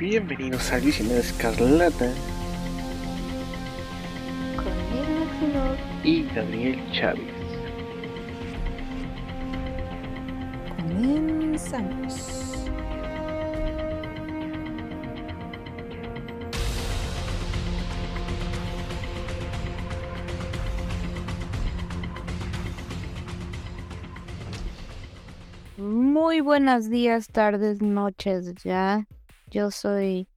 Bienvenidos al Visionario Escarlata Maximov. y Gabriel Chávez. Comenzamos. Muy buenos días, tardes, noches ya. Yo soy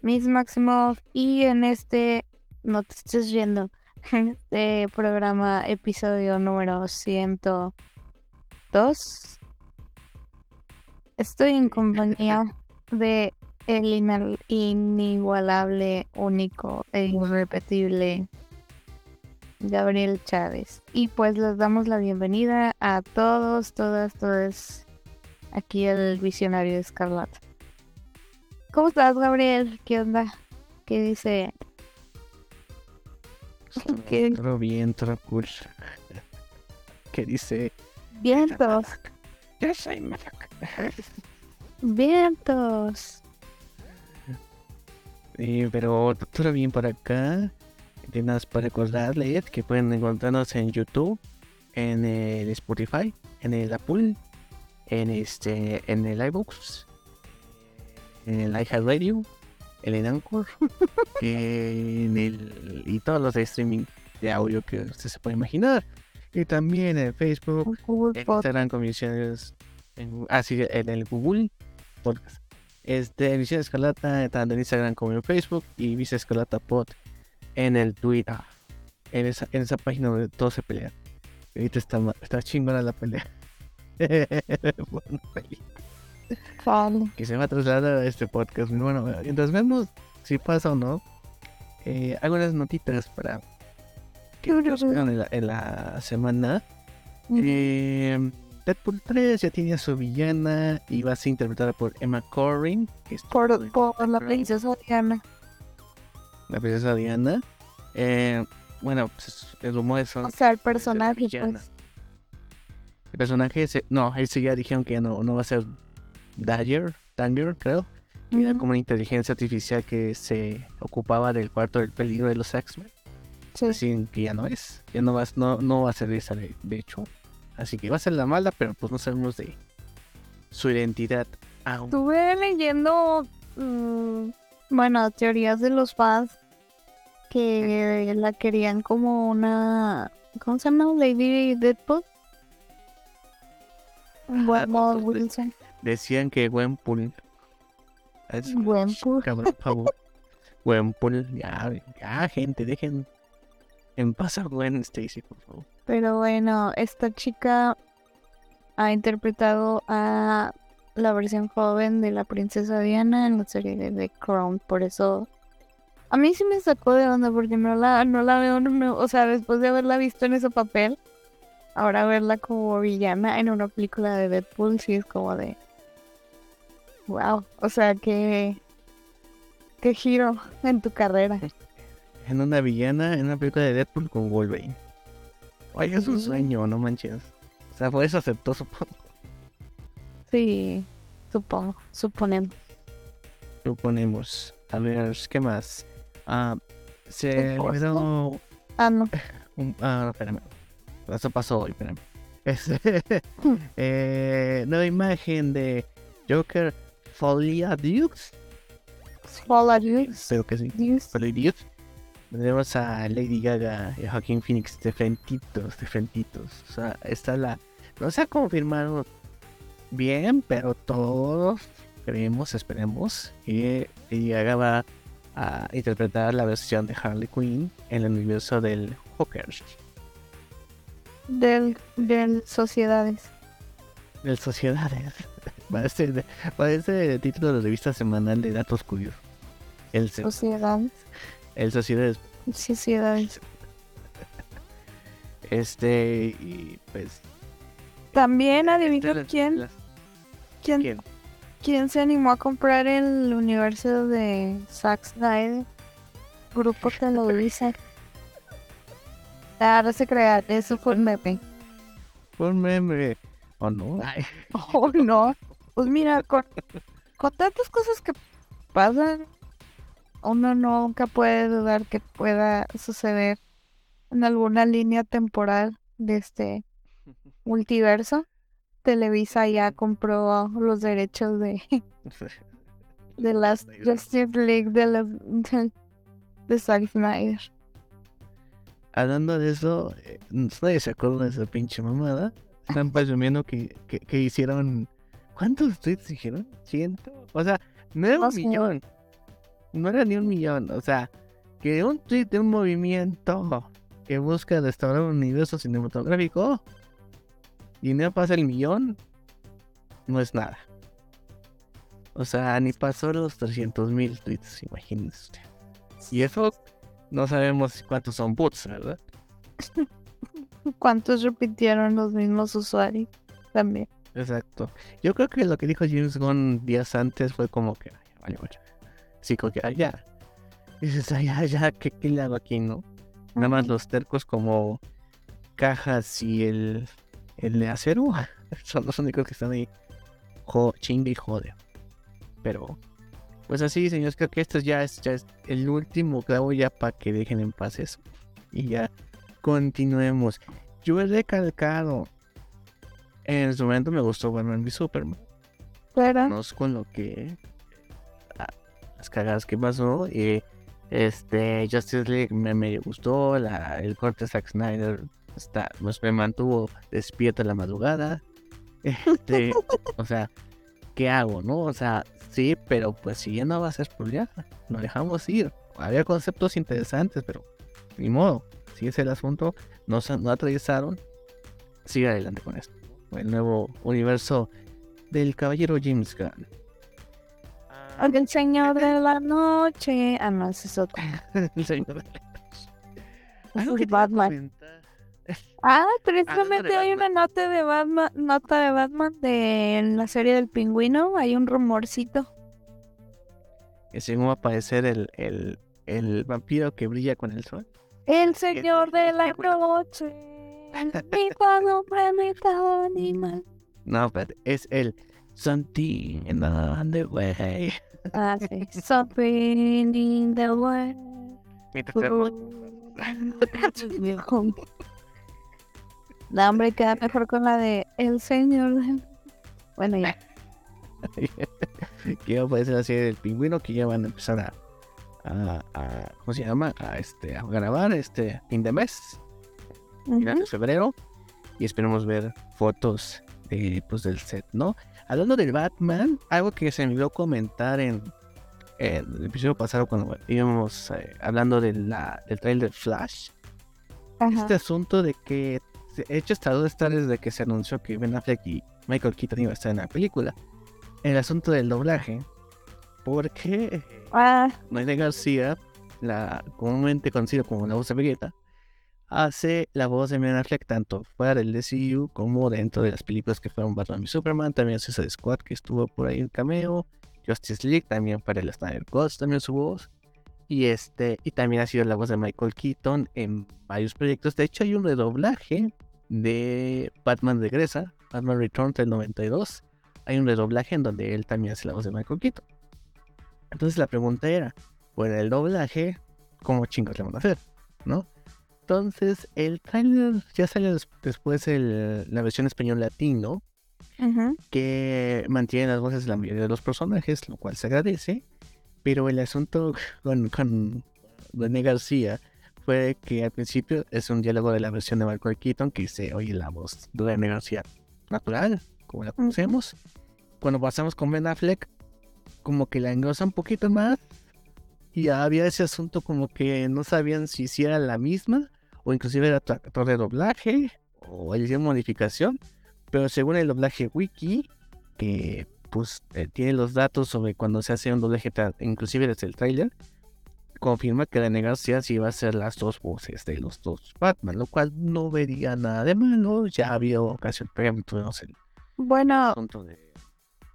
Miss Maximov y en este, no te estés viendo, en este programa, episodio número 102, estoy en compañía de el inigualable, único e irrepetible Gabriel Chávez. Y pues les damos la bienvenida a todos, todas, todas aquí el visionario escarlata. ¿Cómo estás, Gabriel? ¿Qué onda? ¿Qué dice? ¿Qué? Todo bien, todo cool. ¿Qué dice? Vientos, Yo soy vientos. Pero todo bien por acá. Nada más para recordarles que pueden encontrarnos en YouTube, en el Spotify, en el Apple, en este, en el iBooks, en el iHeartRadio, en el Anchor, en el y todos los de streaming de audio que usted se puede imaginar. Y también en Facebook, Google en Podcast. Instagram con Misiones. En, ah, sí, en el Google Podcast. Este, Misión Escarlata, tanto en Instagram como en Facebook. Y Visa Escarlata Pod en el Twitter. En esa, en esa página donde todos se pelean. Ahorita está, está chingona la pelea. Bueno, peli- Que se va a trasladar a este podcast. Bueno, mientras vemos si pasa o no, eh, algunas notitas para que nos en la, en la semana. Eh, Deadpool 3 ya tiene a su villana y va a ser interpretada por Emma Corrin, que es Por, por la princesa Diana. la princesa Diana. Eh, bueno, pues el rumor son O sea, el personaje, pues. El personaje, se, no, ese ya dijeron que ya no, no va a ser Dagger, Danger, creo. Era como una inteligencia artificial que se ocupaba del cuarto del peligro de los X-Men. Sí. Así que ya no es. Ya no va, a- no, no va a ser esa de, de hecho. Así que va a ser la mala, pero pues no sabemos de su identidad aún. Estuve leyendo, mm, bueno, teorías de los fans que la querían como una, ¿cómo se llama? Lady Deadpool. Bueno, Wilson. Decían que Gwenpool. Es Gwenpool. cabrón, por favor. Gwenpool, ya, ya, gente, dejen en paz a Gwen Stacy, por favor. Pero bueno, esta chica ha interpretado a la versión joven de la princesa Diana en la serie de The Crown. Por eso a mí sí me sacó de onda porque no la, no la veo, no o sea, después de haberla visto en ese papel, ahora verla como villana en una película de Deadpool sí es como de... Wow, o sea, que... Qué giro en tu carrera. En una villana, en una película de Deadpool con Wolverine. Oye, es un sueño, no manches. O sea, por eso aceptó su Sí, supongo, suponemos. suponemos. A ver, ¿qué más? Ah, se liberó Ah, no. un- ah, espérame. Eso pasó hoy, espérame. Este, eh, nueva imagen de Joker Folia Dukes. Follow you. Espero que sí. Folia Dukes. Tenemos a Lady Gaga y a Joaquín Phoenix de frentitos, de frentitos. O sea, está la. No se ha confirmado bien, pero todos creemos, esperemos que Lady Gaga va a interpretar la versión de Harley Quinn en el universo del Joker. Del, del Sociedades. Del Sociedades. Parece, parece el título de la revista semanal de datos curiosos. El, Sociedades. el Sociedades. Sociedades. Este, y pues. También adivina las- quién, las- quién, ¿Quién? quién se animó a comprar el universo de Zack Snyder. Grupo Televisa. Ah, no se crea, eso fue un meme. Fue un meme. ¿O no? Ay, Oh, no. Pues mira, con, con tantas cosas que pasan, uno nunca puede dudar que pueda suceder en alguna línea temporal de este multiverso. Televisa ya compró los derechos de, de las Justice League de, la, de, de Zack Snyder. Hablando de eso, eh, nadie se acuerda de esa pinche mamada. Están presumiendo que, que, que hicieron. ¿Cuántos tweets dijeron? ¿Ciento? O sea, no era un millón. No era ni un millón. O sea, que un tweet de un movimiento que busca restaurar un universo cinematográfico y no pasa el millón, no es nada. O sea, ni pasó los 300 mil tweets, imagínense usted. Y eso no sabemos cuántos son bots, ¿verdad? ¿Cuántos repitieron los mismos usuarios? También. Exacto. Yo creo que lo que dijo James Gunn días antes fue como que, "Ay, vale, vale". Sí, como que, "Ay, ya. Y dices, ay, ya, ya, ¿qué, ¿qué le hago aquí, no? Nada más los tercos como cajas y el, el de acero son los únicos que están ahí. Jo, chingue y jode. Pero, pues así, señores, creo que esto ya es, ya es el último clavo ya para que dejen en paz eso. Y ya continuemos. Yo he recalcado. En su momento me gustó Batman v Superman. No es con lo que. ah, las cagadas que pasó. Y este. Justice League me, me gustó. La, el corte de Zack Snyder. Está, pues me mantuvo despierto en la madrugada. Este, o sea, ¿qué hago, no? O sea, sí, pero pues si ya no va a ser ya, lo dejamos ir. Había conceptos interesantes, pero ni modo. Si es el asunto, no, se- no atravesaron. Sigue adelante con esto. El nuevo universo del caballero James Gunn. el señor de la noche. Ah, no, ese es otro. El señor de la- es a Batman. comentar. Ah, precisamente hay una nota de Batman, nota de Batman de la serie del pingüino. Hay un rumorcito. Que según va a aparecer el, el, el vampiro que brilla con el sol. El señor de la noche. Mitad hombre, mitad animal. No, pero es el Something in the way. Ah, sí. Something in the way. No, hombre, queda mejor con la de El Señor. Bueno, ya. que va a aparecer la serie del pingüino que ya van a empezar a, a, a- ¿cómo se llama? A este a grabar este fin de mes, final de febrero y esperemos ver fotos de pues del set, ¿no? Hablando del Batman, algo que se me olvidó comentar en, en el episodio pasado cuando íbamos eh, hablando de la, del trailer Flash, este asunto de que de hecho hasta dónde está desde que se anunció que Ben Affleck y Michael Keaton iban a estar en la película. El asunto del doblaje, porque Ah, Noé García, la comúnmente conocido como la voz de Vegeta, hace la voz de Ben Affleck tanto fuera del DCU como dentro de las películas que fueron Batman y Superman, también Suicide Squad que estuvo por ahí en cameo, Justice League también para el Snyder Cut también su voz. Y este, y también ha sido la voz de Michael Keaton en varios proyectos. De hecho, hay un redoblaje de Batman Regresa, Batman Returns del 92. Hay un redoblaje en donde él también hace la voz de Michael Keaton. Entonces la pregunta era, por el doblaje, ¿cómo chingos le van a hacer? ¿No? Entonces, el trailer ya salió des- después el- la versión español latino, que mantiene las voces de la mayoría de los personajes, lo cual se agradece. Pero el asunto con, con René García fue que al principio es un diálogo de la versión de Michael Keaton que se oye la voz de René García natural, como la conocemos. Cuando pasamos con Ben Affleck, como que la engrosa un poquito más. Y había ese asunto como que no sabían si sí era la misma, o inclusive era otro actor de doblaje, o hicieron modificación. Pero según el doblaje wiki, que pues eh, tiene los datos sobre cuando se hace un doblaje, inclusive desde el tráiler, confirma que René García sí va a ser las dos voces de los dos Batman, lo cual no vería nada de malo. Ya había ocasión el Bueno, de,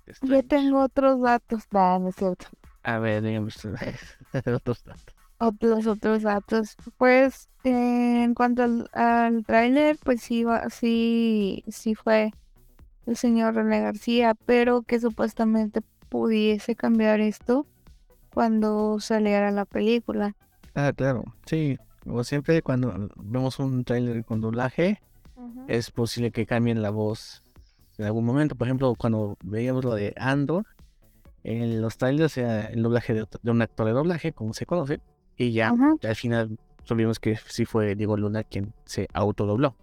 de yo tengo otros datos. No, no es cierto. A ver, dígame otros datos. Otros, otros datos. Pues, eh, en cuanto al, al tráiler, pues sí, va- sí, sí fue el señor René García, pero que supuestamente pudiese cambiar esto cuando saliera la película. Ah, claro, sí. Como siempre, cuando vemos un trailer con doblaje, es posible que cambien la voz en algún momento. Por ejemplo, cuando veíamos lo de Andor, en los trailers era el doblaje de, de un actor de doblaje, como se conoce, y ya, ya al final supimos que sí fue Diego Luna quien se autodobló.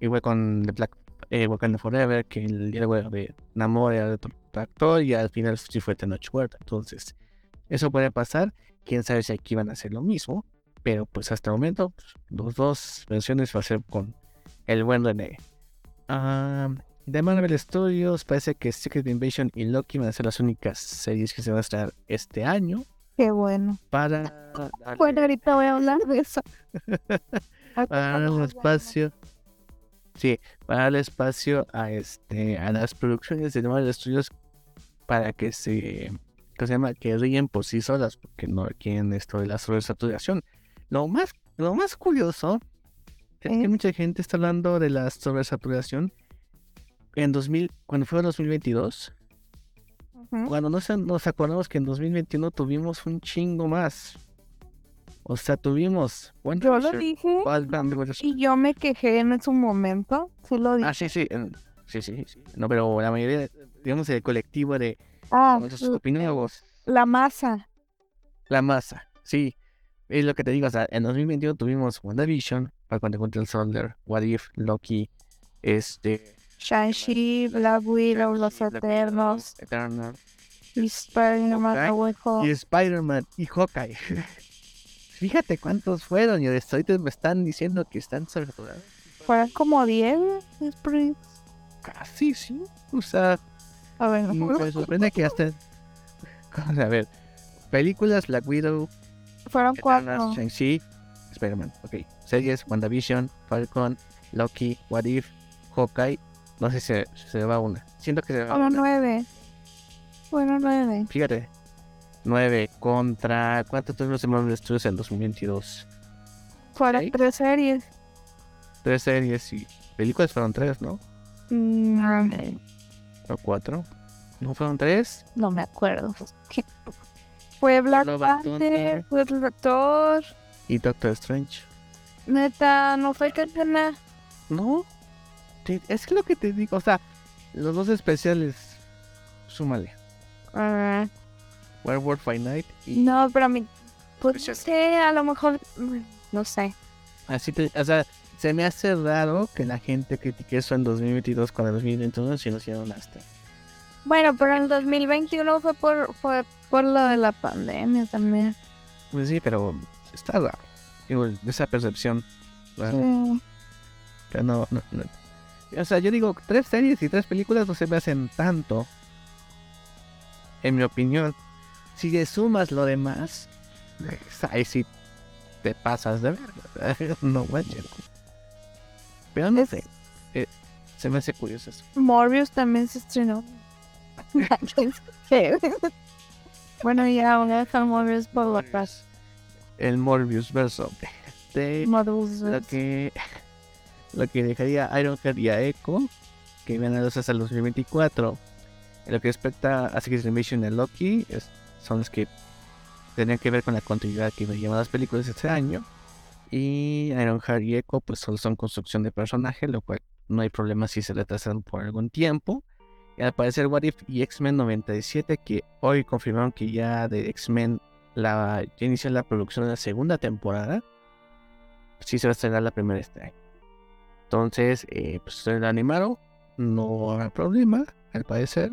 Igual con The Black eh, Wakanda Forever, que el diálogo de Namor era de otro actor, y al final sí fue Tenoch Huerta. Entonces, eso puede pasar. Quién sabe si aquí van a hacer lo mismo, pero pues hasta el momento, pues, los dos versiones va a ser con el buen René. Ah, de Marvel Studios, parece que Secret Invasion y Loki van a ser las únicas series que se van a estrenar este año Qué bueno. para darle- Bueno, ahorita voy a hablar de eso. para darle un espacio. Sí, para darle espacio a este a las producciones de Marvel Studios para que se que se llama que ríen por sí solas porque no requieren esto de la sobresaturación. Lo más lo más curioso es que ¿Eh? mucha gente está hablando de la sobresaturación en 2000 cuando fue 2022 Ujú. cuando nos, nos acordamos que en 2021 tuvimos un chingo más. O sea, tuvimos Yo lo dije y yo me quejé en su momento. Sí lo dije. Ah, sí, sí. en- Sí, sí, sí. No, pero la mayoría, digamos, el colectivo de Ah, nuestros l- opinólogos, la masa. la masa, sí. Es lo que te digo, o sea, en 2021 tuvimos WandaVision, Falcon the Winter Soldier, What If, Loki, este... Shang-Chi, Black Widow, Los Eternos, Eternal, y Spider-Man, y Spider-Man y Hawkeye. Fíjate cuántos fueron y ahorita me están diciendo que están sobresaturados. Fueron como 10. es pretty- Casi, sí. O sea, A ver, y me sorprende que hasta... A ver, películas Black Widow, fueron Eternals, cuatro. Shang-Chi, Spider-Man, ok. Series, WandaVision, Falcon, Loki, What If, Hawkeye. No sé si se, se va una. Siento que se va Fueron una. nueve. Fueron nueve. Fíjate. 9 contra... ¿Cuántos tuvimos de Marvel Studios en 2022? Fueron Seis. tres series. Tres series y películas fueron tres, ¿no? Mm, ¿O cuatro? ¿No fueron tres? no me acuerdo. ¿Qué? Fue Black Panther, fue el Doctor. Y Doctor Strange. Neta, no fue Catena. ¿No? Es que lo que te digo, o sea, los dos especiales, súmale. Ah, Werewolf by Night y no, pero a mí. Pues sé, a lo mejor. mm, No sé. así te, o sea, se me hace raro que la gente critique eso en 2022 cuando en 2021 sí lo hicieron hasta. Bueno, pero en 2021 fue por, fue por lo de la pandemia también. Pues sí, pero está raro. Digo, esa percepción. Sí. Pero no, no, no. O sea, yo digo, tres series y tres películas no se me hacen tanto. En mi opinión. Si le sumas lo demás, pues, ahí sí te pasas de ver. no manches. Pero no sé. eh, se me hace curioso eso. Morbius también se estrenó. Bueno, ya voy a dejar Morbius por paz. El Morbius verso. De lo que lo que dejaría a Ironhead y a Echo que van a los hasta el 2024 en lo que respecta a Secret Invasion y Loki son los que tendrían que ver con la continuidad que me llaman las películas este año. Y Ironheart y Echo pues solo son construcción de personaje lo cual no hay problema si se retrasan por algún tiempo. Y al parecer What If y X-Men 97 que hoy confirmaron que ya de X-Men la, ya inició la producción de la segunda temporada sí se va a estrenar la primera este año. Entonces, eh, pues se la animaron, no habrá problema, al parecer.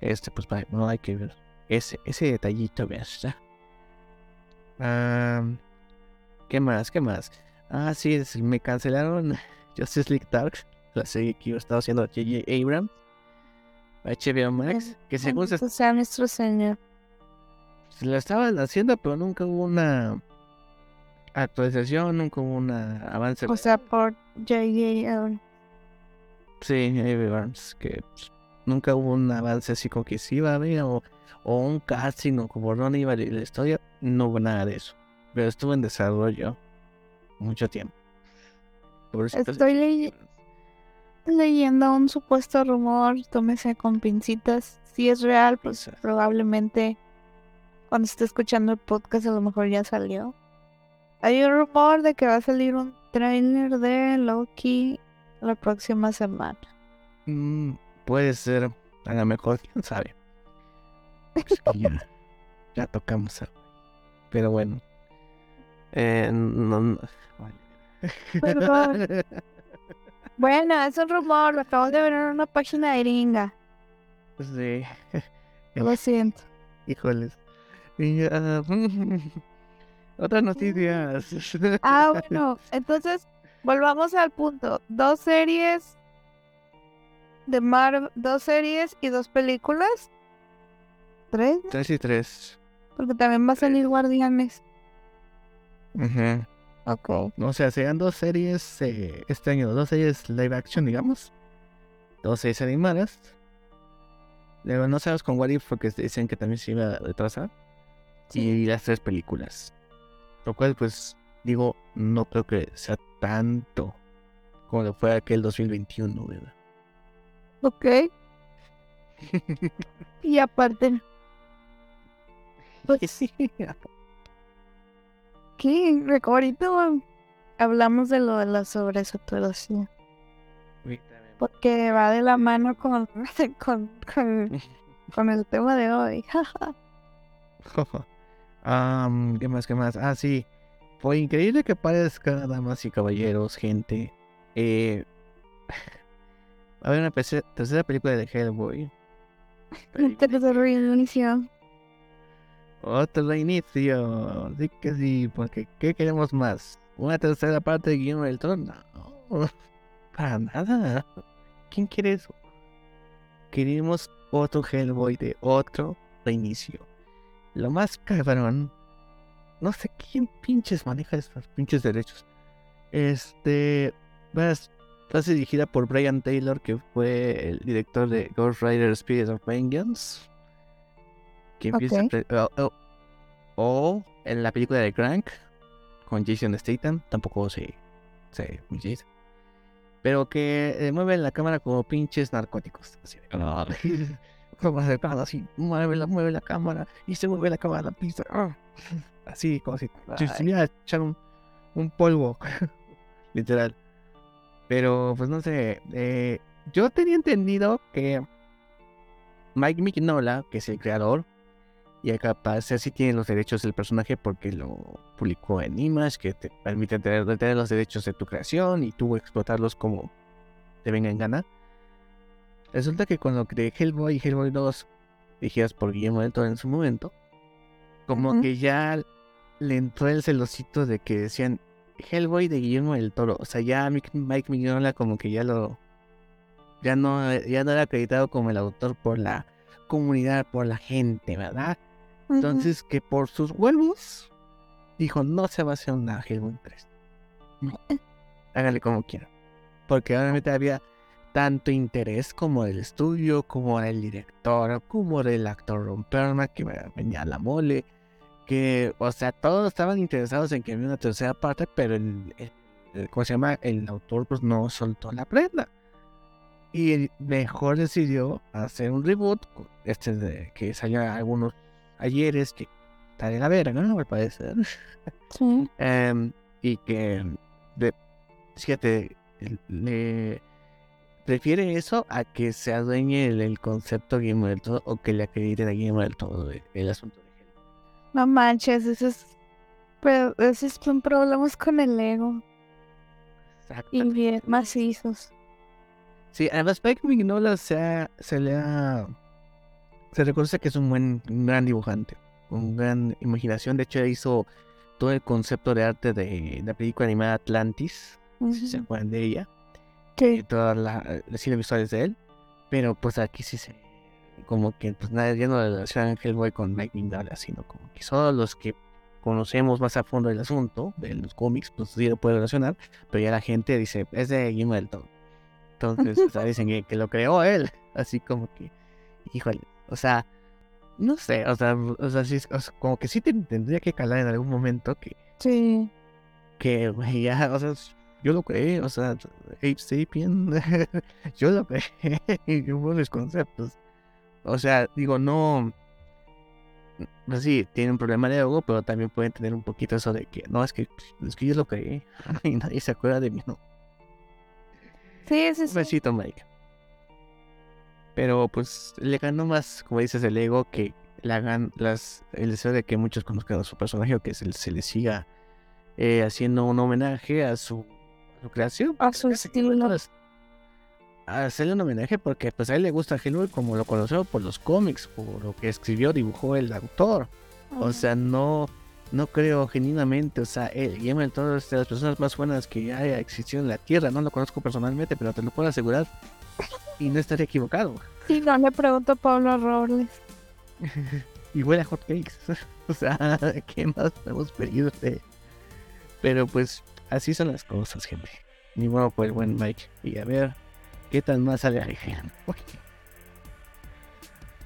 Este, pues no hay que ver ese, ese detallito, ¿verdad? Ah, ¿Qué más? ¿Qué más? Ah, sí, me cancelaron Justice League Dark, la serie que yo estaba haciendo J.J. Abrams, HBO Max, que según se, nuestro Señor. se la estaban haciendo, pero nunca hubo una actualización, nunca hubo un avance. O sea, por J.J. Sí, J.J. Abrams, que pues, nunca hubo un avance así como que sí iba a haber, o, o un casting, o como dónde iba la, la historia, no hubo nada de eso. Pero estuvo en desarrollo mucho tiempo. Estoy. Leyendo un supuesto rumor, tómese con pincitas. Si es real, pues probablemente cuando esté escuchando el podcast, a lo mejor ya salió. Hay un rumor de que va a salir un trailer de Loki la próxima semana. Mm, puede ser, a lo mejor, quién sabe. Pues ya, ya tocamos. Pero bueno. Eh, no, no- Perdón. Bueno, es un rumor, lo acabo de ver en una página gringa. sí. Lo siento. Híjoles. Y, ah, Otras noticias. Ah, bueno, entonces volvamos al punto. Dos series de Marvel, dos series y dos películas. ¿Tres? Tres y tres. Porque también va a salir Guardianes. Ujú. Ok. O sea, serían dos series eh, este año, dos series live action, digamos. Dos series animadas. Luego no sabemos con What If porque dicen que también se iba a retrasar. Y las tres películas. Lo cual, pues, digo, no creo que sea tanto como lo fue aquel 2021, ¿verdad? Ok. Y aparte, pues, ¿qué? Recu- Ahorita hablamos de lo de la sobresaturación. Porque va de la mano con, con, con, con el tema de hoy. Am, ¿Qué más? ¿Qué más? Ah, sí. Por increíble que parezca, damas y caballeros, gente. Eh, va a haber una tercera, película de Hellboy. Tercer reinicio. Otro reinicio. Sí que sí, porque ¿qué queremos más? ¿Una tercera parte de Guillermo del Toro? No. Para nada. ¿Quién quiere eso? Queremos otro Hellboy de otro reinicio. Lo más cabrón. No sé quién pinches maneja estos pinches derechos. Este. A ser dirigida por Brian Taylor, que fue el director de Ghost Rider Spirit of Vengeance. Que empieza o, en la película de Crank con Jason Statham. Tampoco sé. sé muy Jason. Pero que eh, mueve la cámara como pinches narcóticos. Así de, como acercado así, mueve la, mueve la cámara y se mueve la cámara la pista. ah. Así, como si estuviera echar un, un polvo. Literal. Pero, pues no sé. eh, yo tenía entendido que Mike Mignola, que es el creador, y al parecer sí tiene los derechos del personaje porque lo publicó en Image, que te permite tener, tener los derechos de tu creación y tú explotarlos como te venga en gana. Resulta que con lo de Hellboy y Hellboy 2, dirigidas por Guillermo del Toro en su momento, como que ya le entró el celosito de que decían Hellboy de Guillermo del Toro. O sea, ya Mike, Mike Mignola como que ya lo... Ya no, ya no era acreditado como el autor por la comunidad, por la gente, ¿verdad? Entonces, que por sus huevos, dijo, no se va a hacer una Hellboy 3. No. Hágale como quiera. Porque obviamente había tanto interés como del estudio, como del director, como del actor Ron Perlman, que venía la mole. Que, o sea, todos estaban interesados en que hubiera una tercera parte, pero el, el- ¿cómo se llama? El autor pues no soltó la prenda. Y mejor decidió hacer un reboot, este de que salió algunos ayeres que está de la verga, ¿no? Al parecer. Sí. Em, y que, de, fíjate, le prefiere eso a que se adueñe el, el concepto Guillermo del Todo o que le acrediten a Guillermo del Todo el, el asunto de Hellboy. No manches, esos, pero esos son problemas con el ego. Y Exactamente. bien macizos. Sí, además Spike Mignola se, ha- se le ha... Se reconoce que es un buen, un gran dibujante, con gran imaginación. De hecho, hizo todo el concepto de arte de la película animada Atlantis, si se acuerdan de ella. Sí. todas las cine visuales de él. Pero pues aquí sí se. Como que pues nada, ya no relacionan Hellboy con Mike Mignola, sino como que solo los que conocemos más a fondo el asunto de los cómics, pues sí lo puede relacionar. Pero ya la gente dice, es de Guillermo del Toro. Entonces, o sea, dicen que, que lo creó él. Así como que, híjole, o sea, no sé, o sea, o sea, sí, es- o sea, como que sí te- tendría que calar en algún momento que, Sí. que ya, o sea, yo lo creé, o sea, Ape Sapien, yo lo creé, y hubo los conceptos. O sea, digo, no, pues sí, tienen un problema de ego, pero también pueden tener un poquito eso de que, no, es que, es que yo lo creí y nadie se acuerda de mí, ¿no? Sí, sí, Un sí. besito, Mike. Pero pues le ganó más, como dices, el ego que le hagan las, el deseo de que muchos conozcan a su personaje o que se, se le siga eh, haciendo un homenaje a su, su creación. A su estilo. a hacerle un homenaje porque pues a él le gusta Hellboy como lo conoció por los cómics, por lo que escribió, dibujó el autor. O sea, no, no creo genuinamente, o sea, él, Guillermo del Toro es de las personas más buenas que haya existido en la Tierra. No lo conozco personalmente, pero te lo puedo asegurar. Y no estaría equivocado. Sí, no le pregunto a Pablo Robles. Y huele a hotcakes. o sea, ¿qué más podemos pedir de? Pero pues, así son las cosas, gente. Ni modo por el buen Mike. Y a ver, ¿qué tan más sale ahí?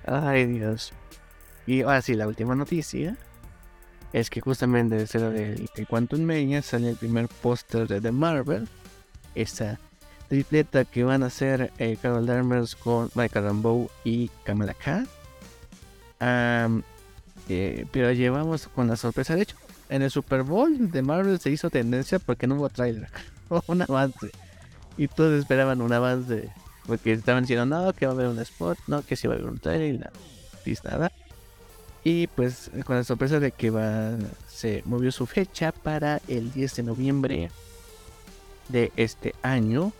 Ay, Dios. Y ahora sí, la última noticia es que justamente desde lo del de Quantum Mania sale el primer póster de The Marvel. Esta tripleta que van a ser eh, Carol Danvers con Michael Rambeau y Kamala Khan. Eh, pero llevamos con la sorpresa. De hecho, en el Super Bowl de Marvel se hizo tendencia porque no hubo trailer un avance. Y todos esperaban un avance. Porque estaban diciendo, no, que va a haber un spot, no, que sí va a haber un trailer y nada. Y nada. Pues con la sorpresa de que se movió su fecha para el 10 de noviembre de este año.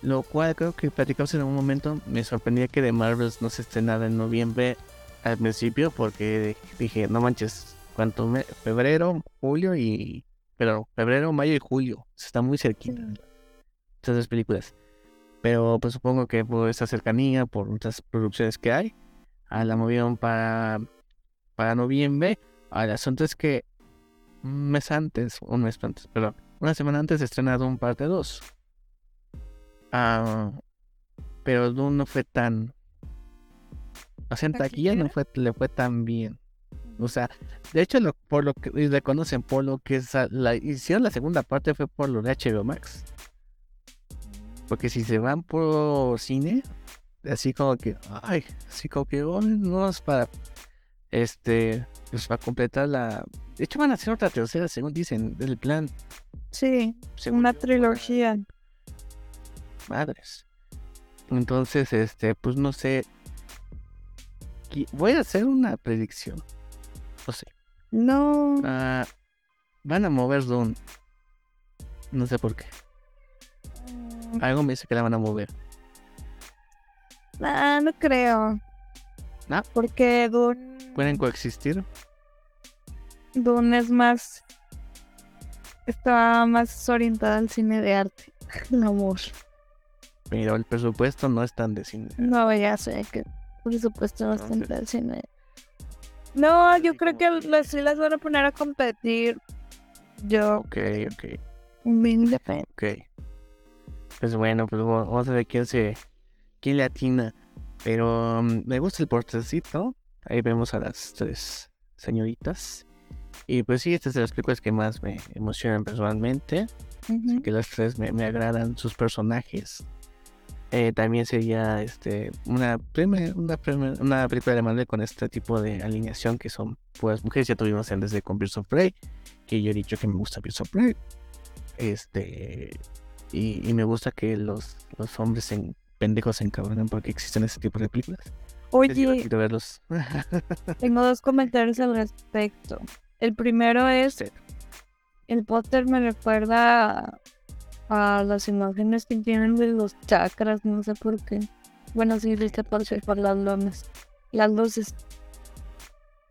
Lo cual creo que platicamos en un momento. Me sorprendía que de Marvels no se estrenara en noviembre al principio. Porque dije, no manches, cuánto me- febrero, julio y. Pero febrero, mayo y julio. Está muy cerquita. Estas dos películas. Pero pues supongo que por esa cercanía, por muchas producciones que hay, a la movieron para, para noviembre. Ahora, el asunto es que un mes antes, un mes antes, perdón, una semana antes se estrena Doom parte 2. Ah, pero Doom no fue tan. O sea, en taquilla no fue, le fue tan bien. O sea, de hecho, lo, por lo que y reconocen, por lo que sa- la, hicieron la segunda parte fue por lo de HBO Max. Porque si se van por cine, así como que, ay, así como que, oh, no es para, este, pues para completar la. De hecho, van a hacer otra tercera, según dicen, del plan. Sí, según una yo, trilogía. Madres. Entonces, este, pues no sé. Voy a hacer una predicción. No. No. Ah, van a mover Dune. No sé por qué. Algo me dice que la van a mover. Ah, no creo. ¿No? Porque Dune, ¿Pueden coexistir? Dune es más. Está más orientada al cine de arte. El amor. Pero el presupuesto no es tan de cine. No, ya sé que por supuesto bastante Entonces- al cine. No, yo creo que las, sí las van a poner a competir. Yo, Ok, ok, humildemente. ok. Pues bueno, pues va- vamos a ver quién se. quién le atina. Pero mm, me gusta el portecito. Ahí vemos a las tres señoritas. Y pues sí, esta es de las películas que más me emocionan personalmente. Ujú. que las tres me, me agradan sus personajes. Eh, también sería este una, primer- una, primer- una película de Marvel con este tipo de alineación que son pues mujeres. Ya tuvimos en desde con Birds of Prey, que yo he dicho que me gusta Birds of Prey. Este y, y me gusta que los, los hombres en, pendejos se encabronan porque existen ese tipo de películas. Oye, verlos. tengo dos comentarios al respecto. El primero es, Sí. el póster me recuerda a, las imágenes que tienen de los chakras, no sé por qué. Bueno, sí, viste por, por las lunas, las luces.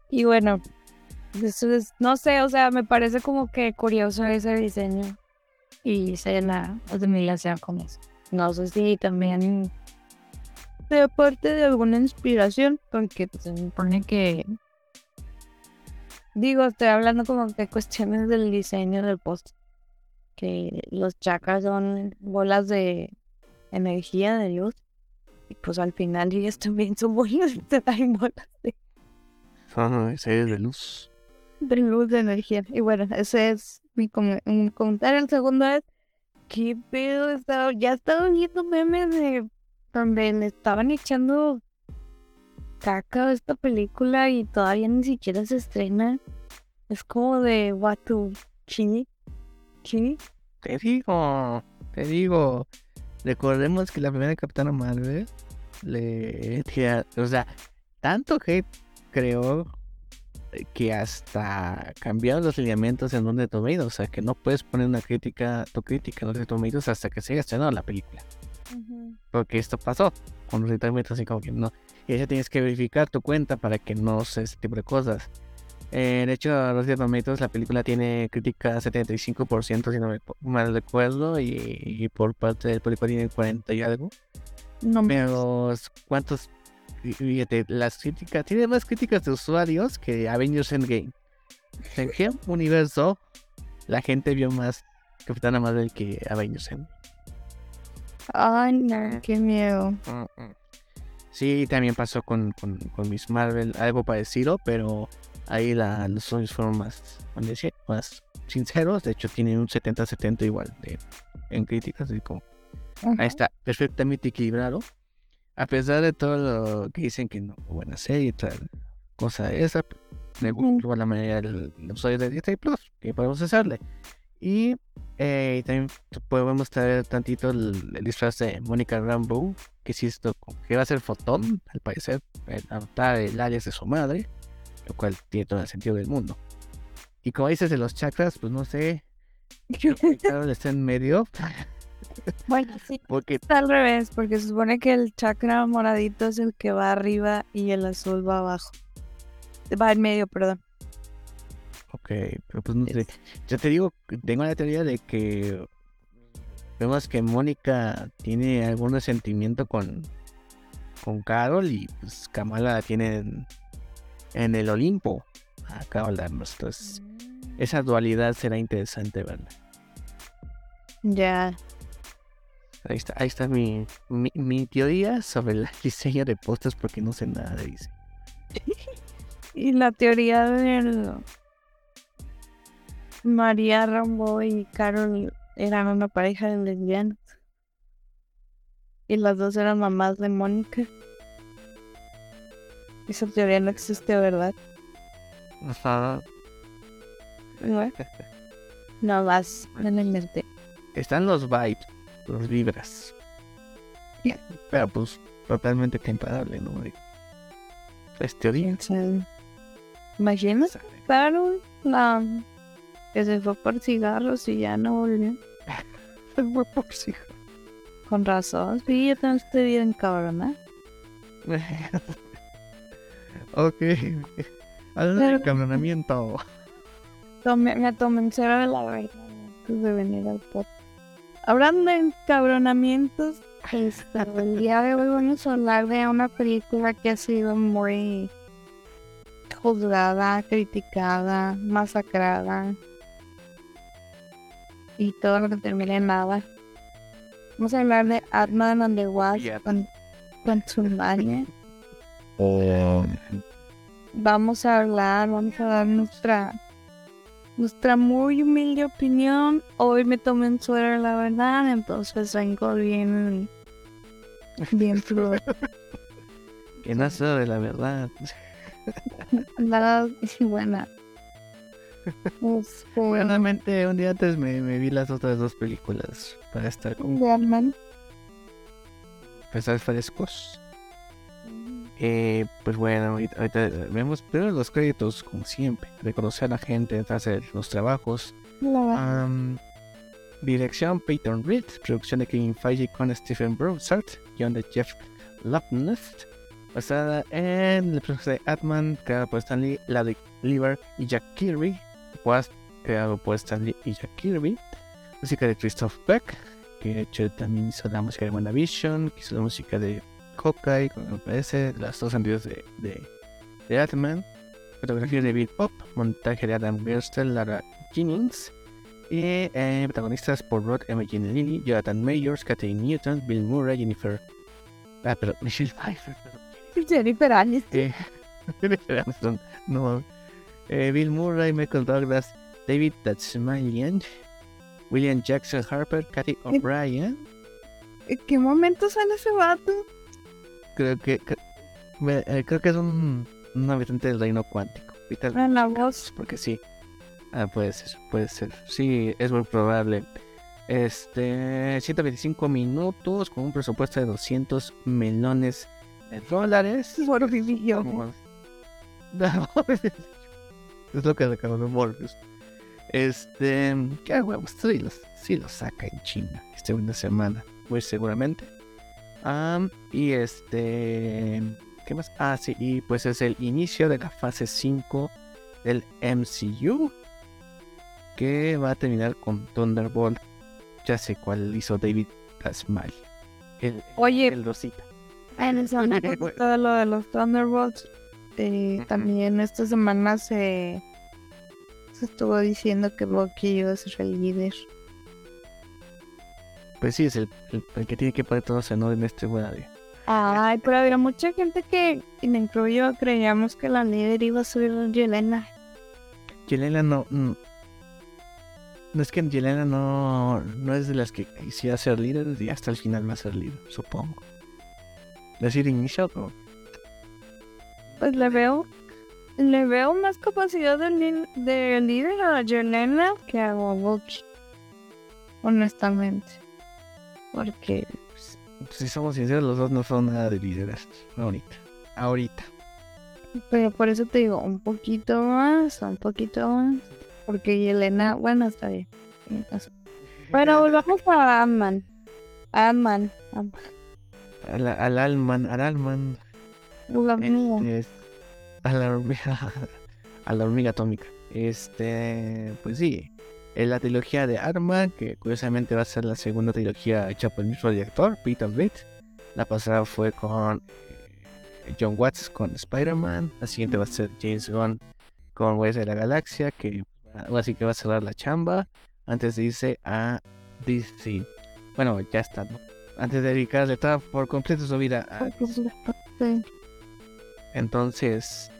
Y bueno, eso es, no sé, o sea, me parece como que curioso ese diseño. Y se la asimilación con eso. No sé si también de parte de alguna inspiración, porque pues, se supone que digo, estoy hablando como de cuestiones del diseño del post, que los chakras son bolas de energía de luz y pues al final ellas también son bolas, hay bolas de, Son series de luz. de luz de energía. Y bueno, ese es mi com- comentario. El segundo es, ¿qué pedo? Estaba, ya estaba viendo memes de donde le estaban echando caca esta película y todavía ni siquiera se estrena. Es como de what to Te digo, te digo. Recordemos que la primera Capitana Marvel le tira- o sea, tanto que creó que hasta cambiaron los lineamientos en Rotten Tomatoes, o sea, que no puedes poner una crítica, tu crítica en Rotten Tomatoes hasta que se haya estrenado la película. Porque esto pasó con los así como que no. Y ya tienes que verificar tu cuenta para que no sea ese tipo de cosas. Eh, de hecho, los Tomatoes, la película tiene crítica 75%, si no me mal recuerdo, y, y por parte del público tiene 40 y algo. No me Pero, ¿cuántos? fí- Fíjate, las críticas, tiene más críticas de usuarios que Avengers Endgame. ¿En qué universo la gente vio más Capitana Marvel que Avengers Endgame? Ay, no, qué miedo. Mm, mm. Sí, también pasó con, con, con Miss Marvel, algo parecido, pero ahí la, los usuarios fueron más, más sinceros. De hecho, tienen un 70-70 igual de, en críticas. así como, Ahí está, perfectamente equilibrado. A pesar de todo lo que dicen que no buena serie y tal cosa esa, me Ujú. gustó la manera del usuario de Disney Plus, que podemos hacerle. Y eh, también podemos traer tantito el, el disfraz de Mónica Rambeau, que sí esto, que va a ser fotón, al parecer, el adoptar el alias de su madre, lo cual tiene todo el sentido del mundo. Y como dices de los chakras, pues no sé, Carol está en medio, Bueno, sí. porque Está al revés, porque se supone que el chakra moradito es el que va arriba y el azul va abajo. Va en medio, perdón. Ok, pero pues no sé. Es- Yo te digo, tengo la teoría de que vemos que Mónica tiene algún resentimiento con, con Carol y pues Kamala la tiene en, el Olimpo a Carol Danvers. Entonces, esa dualidad será interesante verla. Ya. Ahí está, ahí está mi, mi, mi teoría sobre el diseño de pósters porque no sé nada de diseño. Y la teoría del María Rambo y Carol eran una pareja de lesbianas. Y las dos eran mamás de Mónica. Esa teoría no existe, ¿verdad? Ajá. Bueno. No más, me la inventé. Están los vibes, los vibras. Pero pues totalmente comparable, ¿no? Es teoría. ¿Quién sabe? Imagínate, Carol, la que se fue por cigarros y ya no volvió. Fue por sí. Con razón, sí, yo también estoy bien cabrona. ok. Hablando de Pero- cabronamiento. Tomé, me de la verdad antes de venir al podcast. Hablando de encabronamientos, este, el día de hoy vamos a hablar de una película que ha sido muy juzgada, criticada, masacrada y todo lo que termina en nada. Vamos a hablar de Ant-Man and the Wasp con, con Tsunami. Vamos a hablar, vamos a dar nuestra nuestra muy humilde opinión. Hoy me tomé en suero, la verdad, entonces vengo bien, bien fluido. Que no de la verdad. Nada, buena. Este, Realmente un día antes me, me vi las otras dos películas para estar con Ant-Man. pesar frescos. Eh, pues bueno, ahorita, vemos primero los créditos, como siempre. Reconocer a la gente detrás de los trabajos. Am, dirección Peyton Reed. Producción de Kevin Feige con Stephen Broussard. Guión de Jeff Loveness. Basada en el proceso de Atman, creado por Stanley Larry Lever y Jack Kirby. Wasp, creado por Stanley y Jack Kirby. Música de Christoph Beck, que de hecho también hizo la música de WandaVision, que hizo la música de Hawkeye, como me parece, las dos anteriores de, de, de Atman. Fotografía de Bill Pop, montaje de Adam Gerstel, Lara Jennings. Y eh, protagonistas por Rod Imogen Lilly, Jonathan Mayors, Katherine Newton, Bill Murray, Jennifer. Ah, pero Michelle Pfeiffer, perdón. Jennifer Aniston. Eh, Jennifer Aniston, no. Eh, Bill Murray, Michael Douglas, David Tatsmalian, William Jackson Harper, Kathy O'Brien. ¿En qué momento sale ese vato? Creo que. que- Me- eh, creo que es un, un habitante del reino cuántico. En la voz. porque sí. Ah, puede ser, puede ser. Sí, es muy probable. Este, 125 minutos con un presupuesto de 200 millones de dólares. Bueno, No, es lo que recaudó Morbius. Este, qué huevos, sí los, sí los saca en China este fin de semana, muy seguramente. Am, y este, ¿qué más? Ah, sí, y pues es el inicio de la fase 5 del MCU que va a terminar con Thunderbolt. Ya sé cuál hizo David Tasmal. El, Oye, el Rosita. en esa todo lo de los Thunderbolts, eh, también esta semana se, se estuvo diciendo que Bucky iba a ser el líder. Pues sí, es el, el- el que tiene que poner todos en este día. Ay, pero había mucha gente que, y me incluyo, creíamos que la líder iba a ser Yelena. Yelena no. mm, No es que Yelena no, no es de las que quisiera ser líder y hasta el final va a ser líder, supongo. Decir inicio, pero Pues le veo, le veo más capacidad de, líder a Yelena que a Bucky. Honestamente. Porque pues, si somos sinceros, los dos no son nada de líderes ahorita. Ahorita. Pero por eso te digo, un poquito más, un poquito más. Porque Yelena, bueno, está bien. Bueno, volvamos a Ant-Man. Ant-Man. Al, al Alman, al Alman. Este, a la hormiga, a la hormiga atómica. Este, pues sí, es la trilogía de Arma, que curiosamente va a ser la segunda trilogía hecha por el mismo director, Peter Britt. La pasada fue con eh, John Watts con Spider-Man. La siguiente va a ser James Gunn con Guardianes de la Galaxia, que ahora sí que va a cerrar la chamba antes de irse a DC. Bueno, ya está, ¿no? Antes de dedicarle toda por completo su vida a entonces,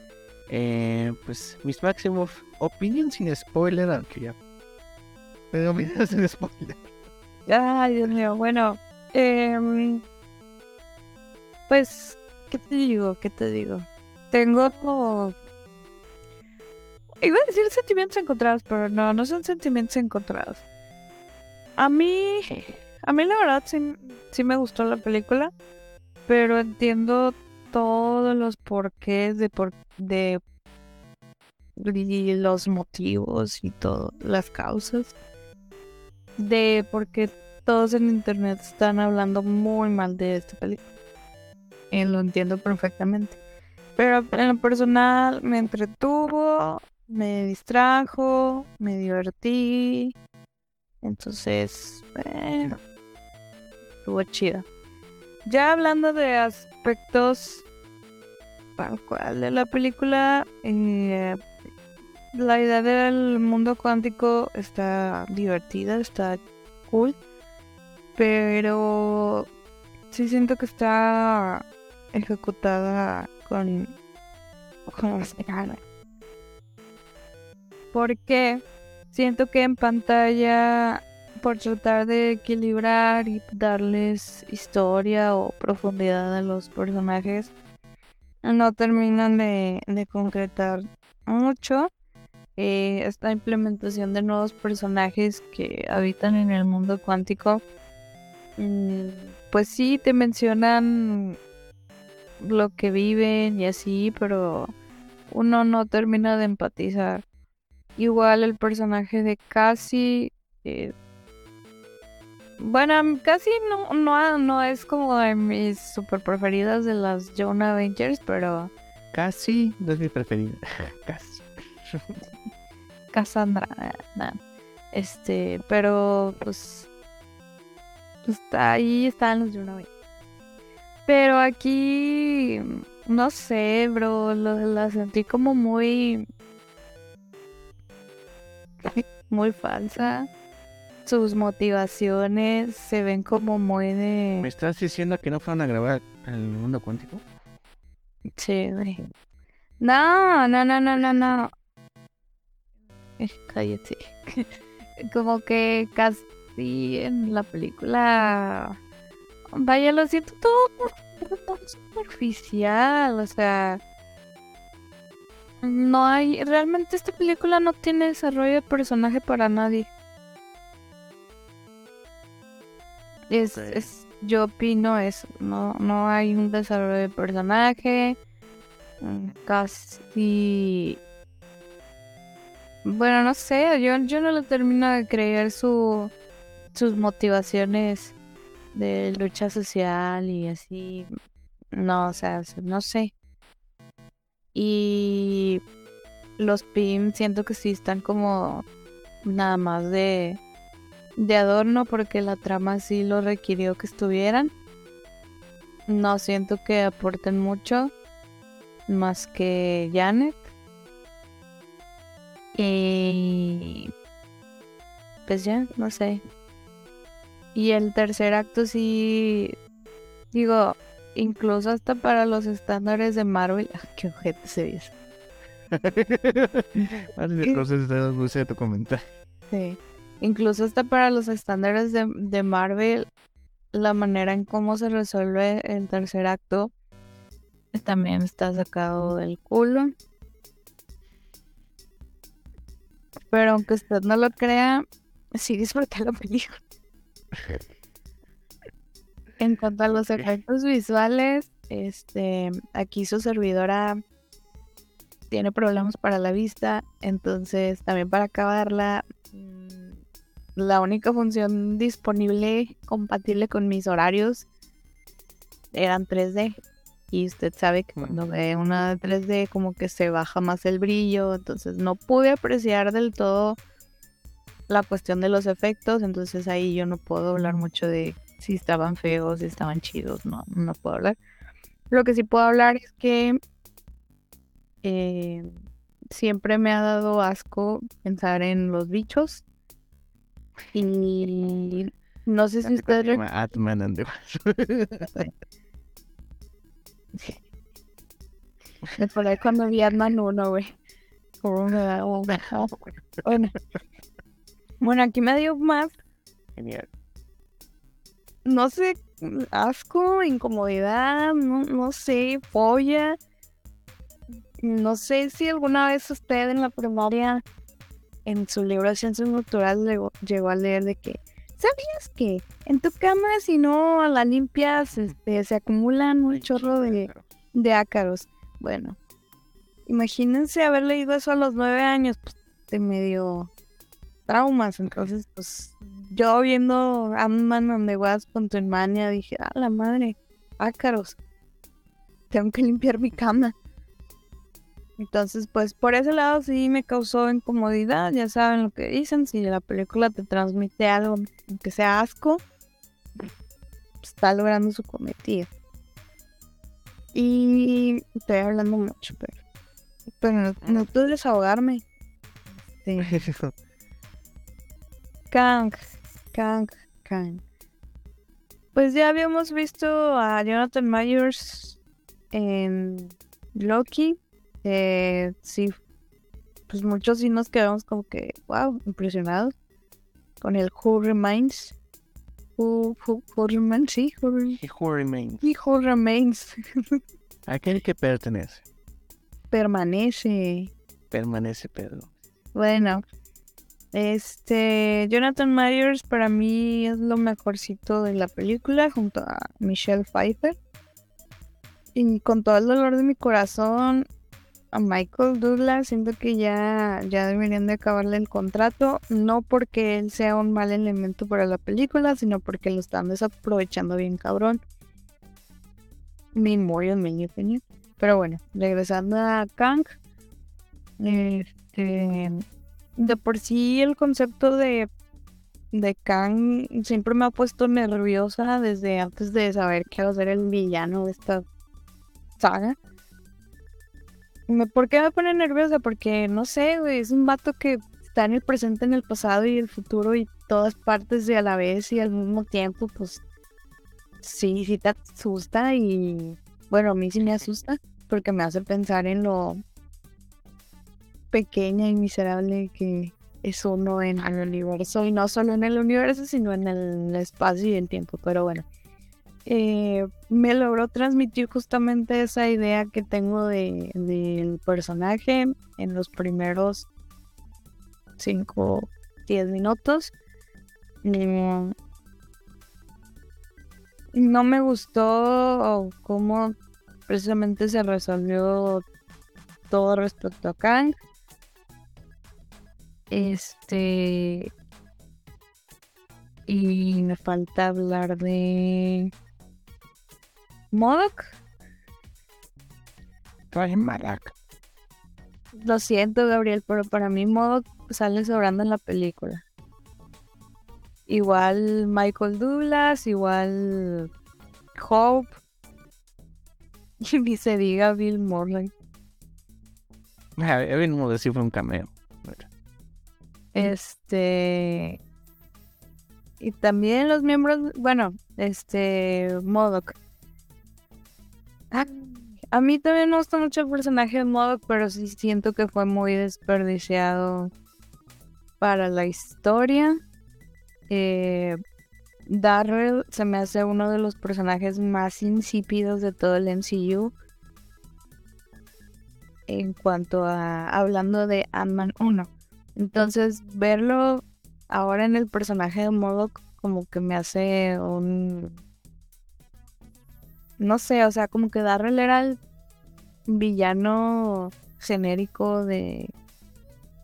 eh, pues mis máximos opinión sin spoiler, aunque ya. Pero opinión sin spoiler. Ay, Dios mío. Bueno, em, pues, ¿qué te digo? ¿Qué te digo? Tengo como... Iba a decir sentimientos encontrados, pero no, no son sentimientos encontrados. A mí, a mí la verdad sí, sí me gustó la película, pero entiendo todos los porqués de por de los motivos y todas las causas de por qué todos en internet están hablando muy mal de esta película. Y lo entiendo perfectamente. Pero en lo personal me entretuvo, me distrajo, me divertí. Entonces, bueno, estuvo chida. Ya hablando de aspectos tal cual de la película, eh, la idea del mundo cuántico está divertida, está cool, pero sí siento que está ejecutada con, con las ganas. Porque siento que en pantalla, por tratar de equilibrar y darles historia o profundidad a los personajes, no terminan de concretar mucho. Eh, esta implementación de nuevos personajes que habitan en el mundo cuántico, mm, pues sí, te mencionan lo que viven y así, pero uno no termina de empatizar. Igual el personaje de Cassie, eh, bueno, casi no, no, no es como de mis super preferidas de las Jonah Avengers, pero Casi no es mi preferida. Casi. Cassandra, nah. este, pero pues está ahí están los Jonah Avengers. Pero aquí, no sé, bro, la sentí como muy, muy falsa. Sus motivaciones se ven como muy de... ¿Me estás diciendo que no fueron a grabar el mundo cuántico? Sí, güey. No, no, no, no, no, no. Cállate. Como que casi en la película. Vaya, lo siento todo. superficial, o sea, no hay, realmente esta película no tiene desarrollo de personaje para nadie. Es, es, yo opino eso, no, no hay un desarrollo de personaje, mm, casi, bueno, no sé, yo, yo no le termino de creer su, sus motivaciones de lucha social y así, no, o sea, no sé. Y los PIM siento que sí están como nada más de, de adorno porque la trama sí lo requirió que estuvieran. No siento que aporten mucho más que Janet. Y pues ya, no sé. Y el tercer acto sí, digo, incluso hasta para los estándares de Marvel, ah, qué ojete se dice. Vale, entonces te gusta tu comentario. Sí. Incluso hasta para los estándares de, de Marvel, la manera en cómo se resuelve el tercer acto también está sacado del culo. Pero aunque usted no lo crea, sí disfruté la película. En cuanto a los efectos visuales, este, aquí su servidora tiene problemas para la vista, entonces también para acabarla, mm, la única función disponible compatible con mis horarios eran 3D. Y usted sabe que cuando ve una 3D como que se baja más el brillo, entonces no pude apreciar del todo la cuestión de los efectos, entonces ahí yo no puedo hablar mucho de si estaban feos, si estaban chidos, no, no puedo hablar. Lo que sí puedo hablar es que eh, siempre me ha dado asco pensar en los bichos. Y no sé si ustedes rec- Atman and the me acordé cuando vi Ant-Man 1, güey. Bueno. Bueno, aquí me dio más Genial. no sé, asco, incomodidad, no, no sé, fobia. No sé si alguna vez usted en la primaria, en su libro de ciencias naturales, llegó, llegó a leer de que, ¿sabías que en tu cama si no la limpias, este, se acumulan un chorro de, de ácaros? Bueno, imagínense haber leído eso a los nueve años, pues te medio traumas, entonces pues yo viendo Ant-Man and the Wasp con tu hermana dije, ah, la madre, ácaros, tengo que limpiar mi cama. Entonces, pues por ese lado sí me causó incomodidad, ya saben lo que dicen, si la película te transmite algo que sea asco, está logrando su cometido. Y estoy hablando mucho, pero, pero no, no pude desahogarme. Este, Kang, Kang, Kang. Pues ya habíamos visto a Jonathan Myers en Loki. Eh, sí, pues muchos sí nos quedamos como que, wow, impresionados con el Who Remains. Who, who, who Remains, sí, who, Re- who remains. sí, Who Remains. Aquel que pertenece. Permanece. Permanece, Pedro. Bueno, este Jonathan Myers para mí es lo mejorcito de la película junto a Michelle Pfeiffer. Y con todo el dolor de mi corazón, a Michael Douglas siento que ya, ya deberían de acabarle el contrato, no porque él sea un mal elemento para la película, sino porque lo están desaprovechando bien cabrón. Mi mi opinión. Pero bueno, regresando a Kang, este, de por sí el concepto de, de Kang siempre me ha puesto nerviosa desde antes de saber que va a ser el villano de esta saga. ¿Por qué me pone nerviosa? Porque no sé, güey, es un vato que está en el presente, en el pasado y el futuro y todas partes de a la vez y al mismo tiempo, pues sí, sí te asusta y bueno, a mí sí me asusta porque me hace pensar en lo pequeña y miserable que es uno en el universo y no solo en el universo, sino en el espacio y el tiempo, pero bueno. Eh, me logró transmitir justamente esa idea que tengo de, del personaje en los primeros 5, 10 minutos. Mm, no me gustó cómo precisamente se resolvió todo respecto a Kang. Este. Y me falta hablar de. Modoc. Lo siento, Gabriel, pero para mí Modoc sale sobrando en la película. Igual Michael Douglas, igual Hope. Y ni se diga Bill Murray. Bill Murray sí fue un cameo. Este. Y también los miembros, bueno, este, Modoc. Ah, a mí también me gusta mucho el personaje de Modoc, pero sí siento que fue muy desperdiciado para la historia. Eh, Darrell se me hace uno de los personajes más insípidos de todo el MCU. En cuanto a hablando de Ant-Man 1. Entonces, verlo ahora en el personaje de Modoc como que me hace un no sé, o sea, como que Darrell era el villano genérico de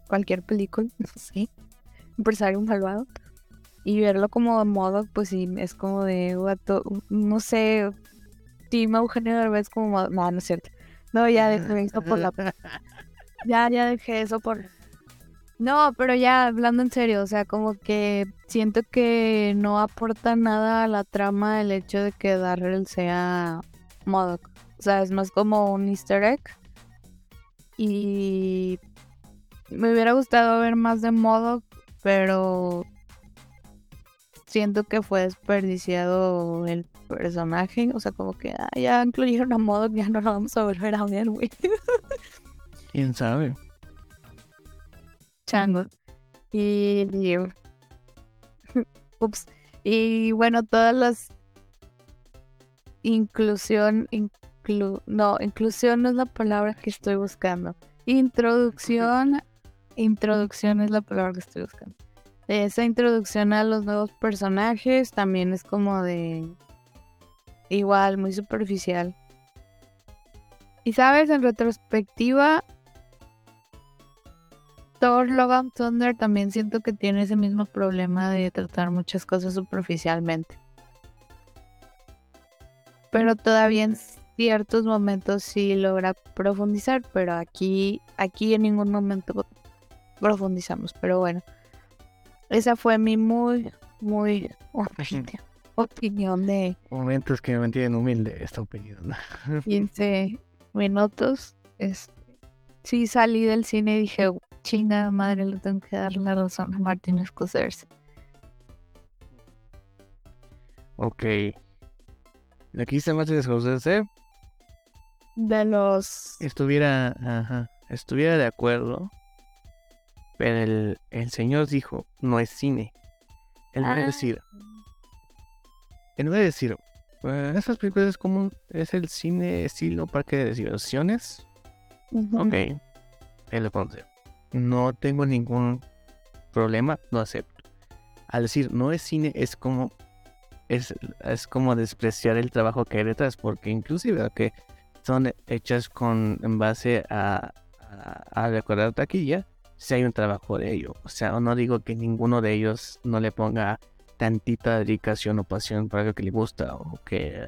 cualquier película, no sé, empresario malvado. Y verlo como modo, pues sí, es como de, no sé, Team Eugenio Derbez como, no, no es cierto. No, ya dejé eso por la... Ya, ya dejé eso por... No, pero ya hablando en serio, o sea, como que siento que no aporta nada a la trama el hecho de que Darrell sea Modoc. O sea, es más como un easter egg. Y me hubiera gustado ver más de Modoc, pero siento que fue desperdiciado el personaje. O sea, como que ah, ya incluyeron a Modoc, ya no lo vamos a volver a ver, güey. ¿Quién sabe? Chango. Y, y, ups. Y bueno, todas las inclusión, inclu, no, inclusión no es la palabra que estoy buscando. Introducción, introducción es la palabra que estoy buscando esa introducción a los nuevos personajes también es como de igual, muy superficial. Y sabes, en retrospectiva, Thor Logan Thunder también siento que tiene ese mismo problema de tratar muchas cosas superficialmente. Pero todavía en ciertos momentos sí logra profundizar, pero aquí, aquí en ningún momento profundizamos. Pero bueno. Esa fue mi muy, muy opinión de... Momentos que me mantienen humilde esta opinión. 15 minutos. Este, sí salí del cine y dije, chinga madre, le tengo que dar la razón a Martin Scorsese. Ok. Aquí está Martin Scorsese. De los... Estuviera, ajá, estuviera de acuerdo pero el, señor dijo, no es cine. Él no ah. decir, él no decir, pues, esas películas es como, es el cine estilo parque de diversiones. Ok, él lo pone. No tengo ningún problema, lo acepto. Al decir no es cine, es como es, es como despreciar el trabajo que hay detrás, porque inclusive que son hechas con en base a, a, a recordar taquilla, si hay un trabajo de ello. O sea, no digo que ninguno de ellos no le ponga tantita dedicación o pasión para lo que le gusta o que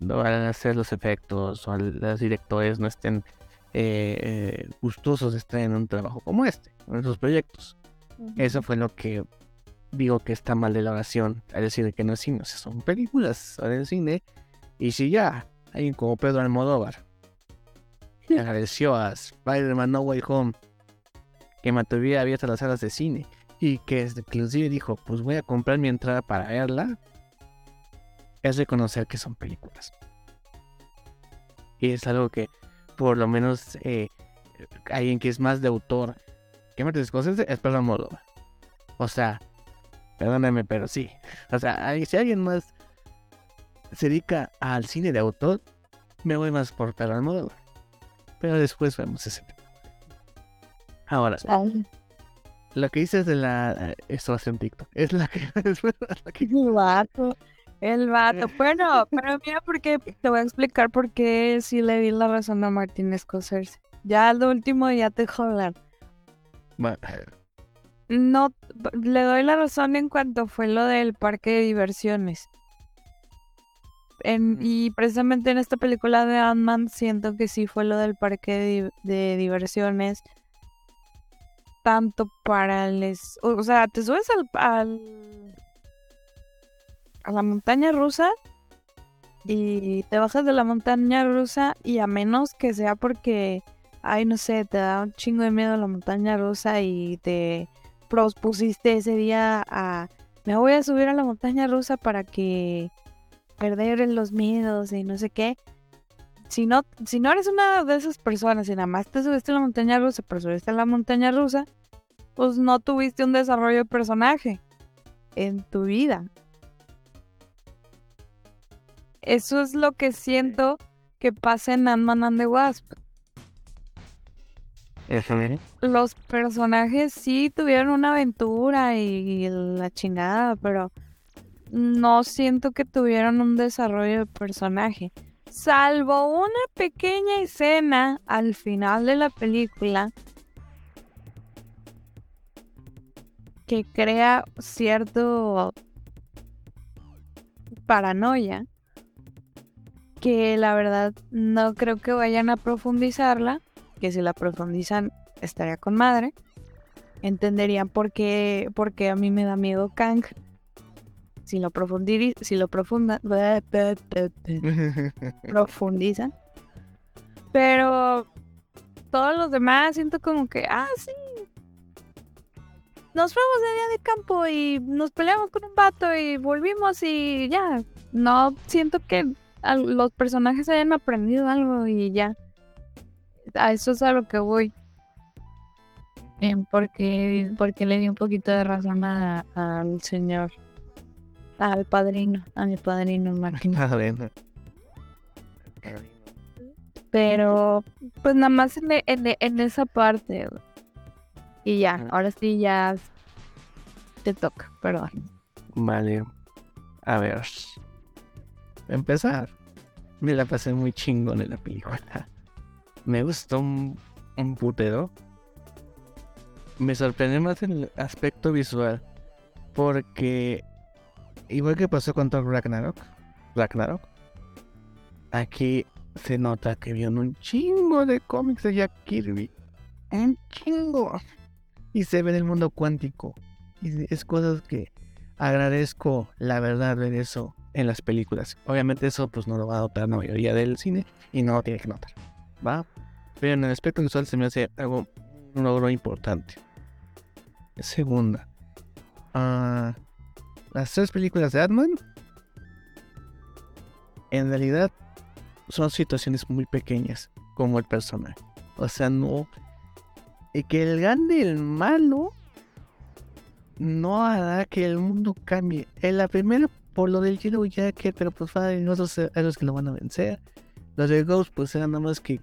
no van a hacer los efectos o los directores no estén eh, gustosos de estar en un trabajo como este, en esos proyectos. Eso fue lo que digo que está mal de la oración, es decir, que no es cine, o sea, son películas el cine. Y si ya alguien como Pedro Almodóvar agradeció a Spider-Man No Way Home que mantuviera abiertas las salas de cine y que inclusive dijo, pues voy a comprar mi entrada para verla, es reconocer que son películas. Y es algo que por lo menos eh, alguien que es más de autor que Martin Scorsese es Pedro Moldova. O sea, perdóname, pero sí. O sea, si alguien más se dedica al cine de autor, me voy más por Pedro Almodóvar. Pero después vemos ese tema. Ahora, Ay, lo que dices de la... Esto va a ser un TikTok. Es la que... es la que- vato. El vato. Bueno, pero mira, porque te voy a explicar por qué sí le di la razón a Martín Scorsese. Ya al último ya te dejo hablar. No, le doy la razón en cuanto fue lo del parque de diversiones. En- y precisamente en esta película de Ant-Man siento que sí fue lo del parque de diversiones. Tanto para les... O o sea, te subes al, al- a la montaña rusa y te bajas de la montaña rusa y a menos que sea porque, ay, no sé, te da un chingo de miedo la montaña rusa y te prospusiste ese día a me voy a subir a la montaña rusa para que perder los miedos y no sé qué. Si no, si no eres una de esas personas y nada más te subiste a la montaña rusa, pero subiste a la montaña rusa, pues no tuviste un desarrollo de personaje en tu vida. Eso es lo que siento que pasa en Ant-Man and the Wasp. Eso, mire. los personajes sí tuvieron una aventura y, y la chingada, pero no siento que tuvieran un desarrollo de personaje. Salvo una pequeña escena al final de la película que crea cierto paranoia que la verdad no creo que vayan a profundizarla que si la profundizan estaría con madre. Entenderían por qué, por qué a mí me da miedo Kang. Si lo profundir, si lo profunda, profundizan. Pero todos los demás siento como que, ah, sí. Nos fuimos de día de campo y nos peleamos con un vato y volvimos y ya. No siento que los personajes hayan aprendido algo y ya a eso es a lo que voy. Porque, porque le di un poquito de razón a- al señor, al padrino, a mi padrino Martín. Pero, pues nada más en, en en esa parte. Y ya, ahora sí ya te toca, perdón. Vale. A ver. Empezar. Me la pasé muy chingón en la película. Me gustó un, un putero. Me sorprendió más el aspecto visual. Porque, igual que pasó con Thor Ragnarok, Ragnarok, aquí se nota que vieron un chingo de cómics de Jack Kirby. Un chingo. Y se ve en el mundo cuántico. Y es cosas que agradezco, la verdad, ver eso en las películas. Obviamente eso pues no lo va a notar la mayoría del cine y no lo tiene que notar. ¿Va? Pero en el aspecto visual se me hace algo, un logro importante. Segunda. ah, las tres películas de Batman en realidad son situaciones muy pequeñas como el personaje. O sea, no... Y que el grande el malo no hará que el mundo cambie. En la primera, por lo del Yellow Jacket, pero pues hay otros héroes que lo van a vencer. Los de Ghost, pues eran nada más que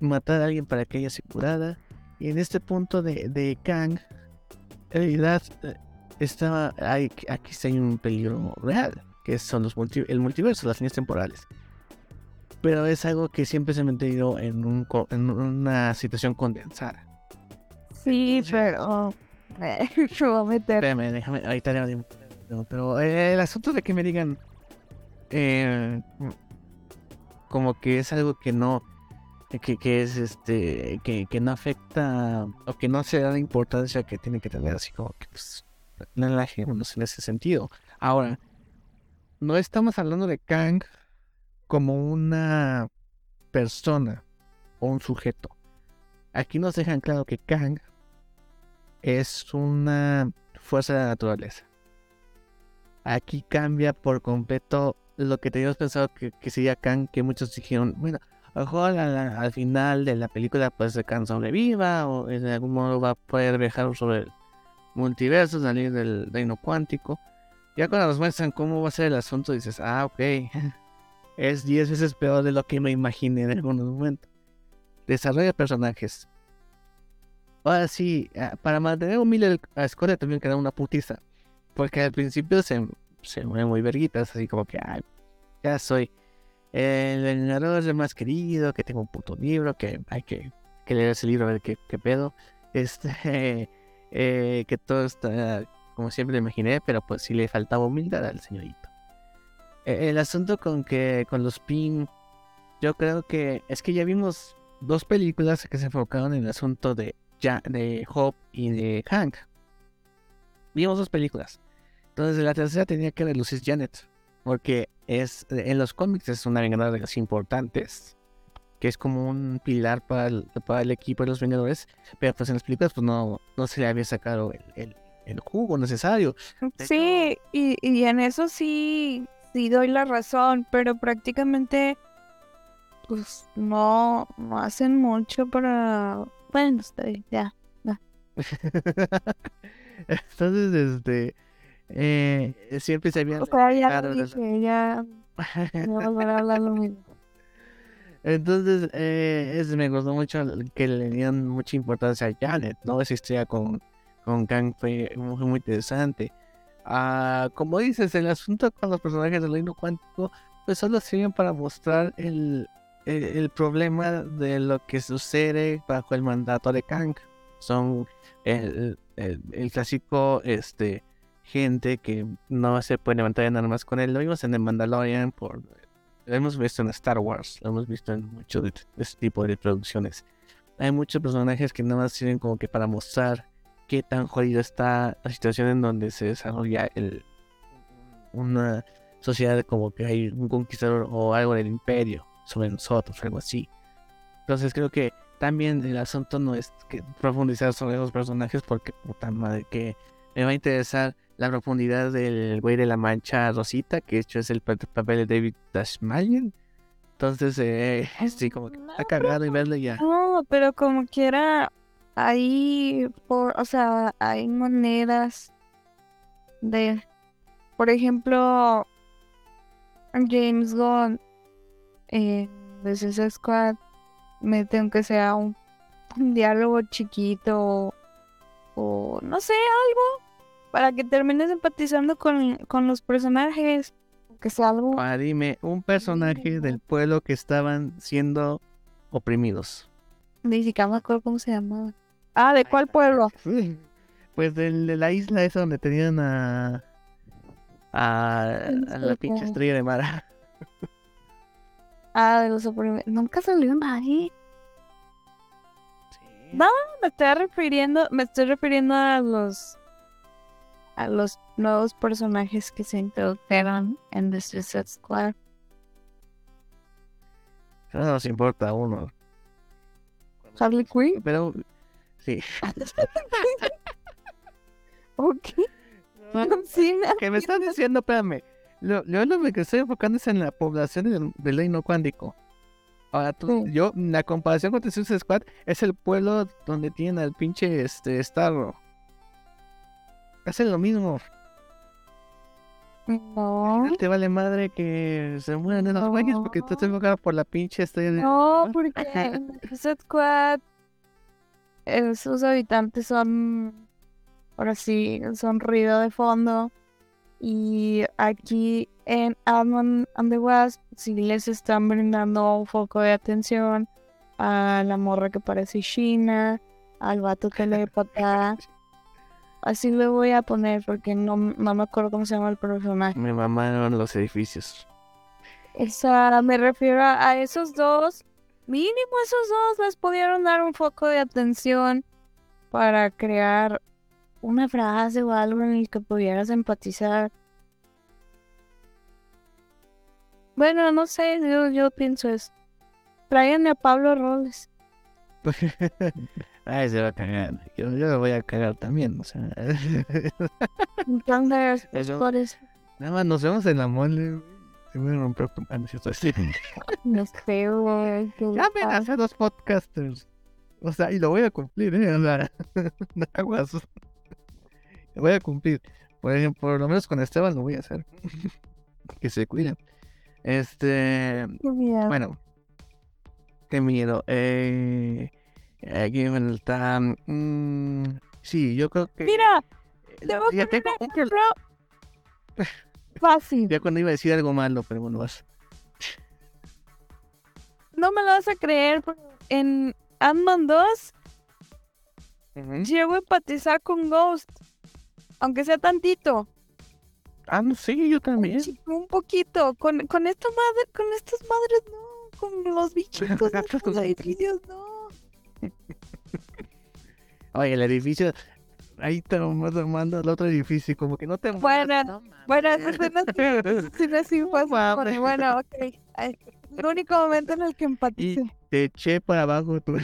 matar a alguien para que ella se curara. Y en este punto de, de Kang, en realidad eh, está, hay, aquí sí hay un peligro real, que son los multi- el multiverso, las líneas temporales. Pero es algo que siempre se ha mantenido en, un, en una situación condensada. Sí, pero me voy a meter. Espérame, déjame, ahorita le. No, pero eh, el asunto de que me digan eh, como que es algo que no que, que es este que, que no afecta o que no se da la importancia que tiene que tener así como que pues no la en ese sentido ahora no estamos hablando de Kang como una persona o un sujeto aquí nos dejan claro que Kang es una fuerza de la naturaleza. Aquí cambia por completo lo que teníamos pensado que, sería Kang, que muchos dijeron, bueno, a lo mejor al, al final de la película pues Kang sobreviva o en algún modo va a poder viajar sobre el multiverso, salir del reino cuántico. Ya cuando nos muestran cómo va a ser el asunto, dices, ah, ok. Es 10 veces peor de lo que me imaginé en algunos momentos. Desarrollo de personajes. Ahora sí, ah, para mantener humilde a Scott le tuvieron que dar una putiza. Porque al principio se, se mueven muy verguitas, así como que, ya soy el vengador más querido, que tengo un puto libro, que hay que, que leer ese libro a ver qué, pedo. Este, eh, que todo está como siempre imaginé, pero pues sí le faltaba humildad al señorito. E, el asunto con que con los pin, yo creo que es que ya vimos dos películas que se enfocaron en el asunto de, ja, de Hope y de Hank. Vimos dos películas. Entonces la tercera tenía que relucir Janet. Porque es en los cómics es una vengadora de las importantes. Que es como un pilar para el, para el equipo de los Vengadores. Pero pues en las películas pues no, no se le había sacado el, el, jugo necesario. sí, y, y en eso sí, sí doy la razón. Pero prácticamente pues no, no hacen mucho para... Bueno, estoy, ya. ya. Entonces, este eh, siempre se había... O sea, ya lo dije, ya... No volver a hablar lo mismo. Entonces, eh, es, me gustó mucho que le dieron mucha importancia a Janet, ¿no? Esa historia con, con Kang fue muy, muy interesante. Ah, como dices, el asunto con los personajes del reino cuántico, pues solo sirven para mostrar el, el, el, problema de lo que sucede bajo el mandato de Kang. Son el, el, el clásico, este, gente que no se puede levantar nada más con él. Lo vimos en The Mandalorian, por, lo hemos visto en Star Wars, lo hemos visto en muchos de, este tipo de producciones. Hay muchos personajes que nada más sirven como que para mostrar qué tan jodido está la situación en donde se desarrolla el, una sociedad como que hay un conquistador o algo del imperio sobre nosotros, algo así. Entonces creo que también el asunto no es que profundizar sobre los personajes porque puta madre que me va a interesar la profundidad del güey de la mancha rosita, que hecho es el papel de David Dashmalian. Entonces, eh, sí, como que ha cagado y verle ya. No, pero como quiera, ahí, por, o sea, hay maneras de, por ejemplo, James Gunn eh, de ese Squad mete aunque sea un, un diálogo chiquito o no sé, algo para que termines empatizando con, con los personajes. Que sea algo. Ah, dime, un personaje del pueblo que estaban siendo oprimidos. Ni siquiera me acuerdo cómo se llamaba. Ah, ¿de cuál pueblo? Pues del, de la isla esa donde tenían a. a, a la pinche estrella de mar. ah, de los oprimidos. Nunca salió nadie. Sí. No, me estoy refiriendo, me estoy refiriendo a los a los nuevos personajes que se introdujeron en The Suicide Squad. No nos importa uno. Harley Quinn. Pero sí. ok. sí, que me están diciendo, espérame. Yo lo que estoy enfocando es en la población del, reino cuántico. Ahora, tú, sí. yo, la comparación con The Suicide Squad es el pueblo donde tienen al pinche este, Starro hacen lo mismo. No. Te vale madre que se mueran esos no. güeyes porque tú te enfocado por la pinche estrella. No, porque en Squad sus habitantes son, ahora sí, son ruido de fondo. Y aquí en Almond and the West sí les están brindando un foco de atención a la morra que parece China, al vato telepata. Así le voy a poner porque no, no me acuerdo cómo se llama el personaje. Me mamaron los edificios. O sea, me refiero a, esos dos. Mínimo esos dos les pudieron dar un foco de atención para crear una frase o algo en el que pudieras empatizar. Bueno, no sé, yo, yo pienso eso. Tráiganme a Pablo Roles. Ay, se va a cagar. Yo, yo lo voy a cagar también, o sea. Entonces, eso, por eso. Nada más nos vemos en la mole, Se me rompió tu mano, ¿cierto? Sí. No sé, güey. Ya me hace dos podcasters. O sea, y lo voy a cumplir, ¿eh? O sea, aguas. Lo voy a cumplir. Por ejemplo, por lo menos con Esteban lo voy a hacer. que se cuiden. Este. Qué miedo. Bueno. Qué miedo. Eh, aquí me está. mm, sí, yo creo que. Mira, a ya tengo un pro- fácil. Ya cuando iba a decir algo malo, pero bueno, vas. No me lo vas a creer, pero en Ant-Man 2 Ujú. llego a empatizar con Ghost. Aunque sea tantito. Ah, no, sí, yo también. un poquito. Con, con esta madre, con estas madres no. Con los bichitos de los edificios no. Oye, el edificio. Ahí te lo mando mando al otro edificio, como que no te Bueno, no bueno, como de, mames. bueno, ok. Ay, El único momento en el que empaticé. Te eché para abajo tú.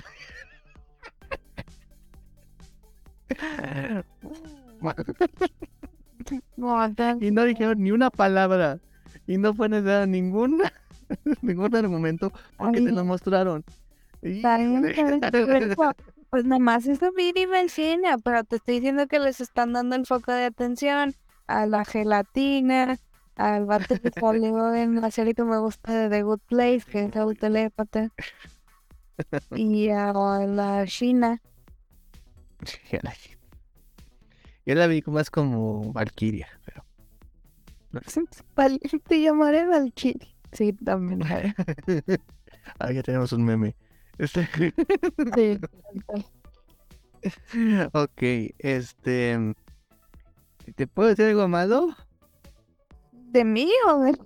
No, ya- y no dijeron ni una palabra. Y no fue necesario ningún, ningún argumento porque te Ay. lo mostraron. Está Pues nada más eso mínima escena, pero te estoy diciendo que les están dando el foco de atención a la gelatina, al vato que salió en la serie que me gusta de The Good Place, que es el telépata, y a la China. Ya la- Yo la vi más como Valkyria, pero. Te llamaré Valkyrie. Sí, también. ah, ya tenemos un meme. Este- Sí. ok, este. ¿Te puedo decir algo malo? ¿De mí o de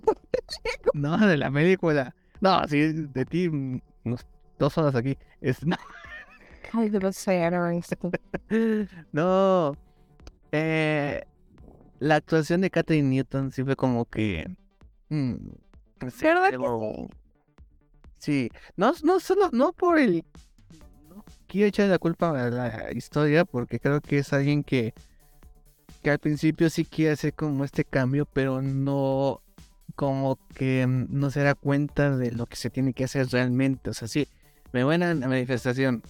No, de la película. No, sí, de ti, mm, unos dos horas aquí. Es, Ay, no. Eh, la actuación de Catherine Newton sí fue como que. mm, no sé, ¿Verdad que algo- Sí, no, no solo, no por el. No quiero echar la culpa a la historia porque creo que es alguien que. Que al principio sí quiere hacer como este cambio, pero no. Como que no se da cuenta de lo que se tiene que hacer realmente. O sea, sí, me voy a la manifestación.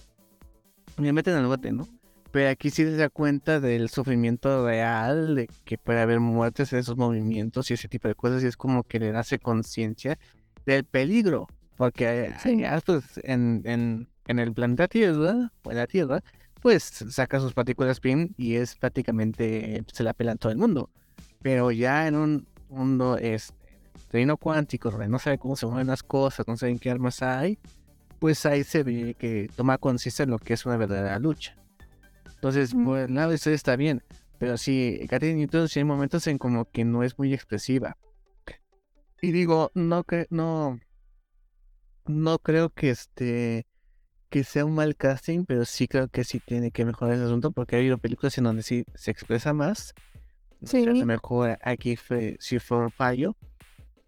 Me meten al bote, ¿no? Pero aquí sí se da cuenta del sufrimiento real, de que puede haber muertes en esos movimientos y ese tipo de cosas, y es como que le hace conciencia del peligro. Porque eh, Sí. pues, en, en, en el planeta Tierra, o en la Tierra, pues saca sus partículas PIN y es prácticamente, se la pelan todo el mundo. Pero ya en un mundo es reino cuántico, donde no sabe cómo se mueven las cosas, no saben qué armas hay, pues ahí se ve que toma conciencia de lo que es una verdadera lucha. Entonces, Ujú. por el lado de eso está bien, pero sí, Catherine Newton sí hay momentos en como que no es muy expresiva. Y digo, no que no no creo que este que sea un mal casting, pero sí creo que sí tiene que mejorar ese asunto porque ha habido películas en donde sí se expresa más. Sí. A lo mejor aquí fue, sí fue un fallo.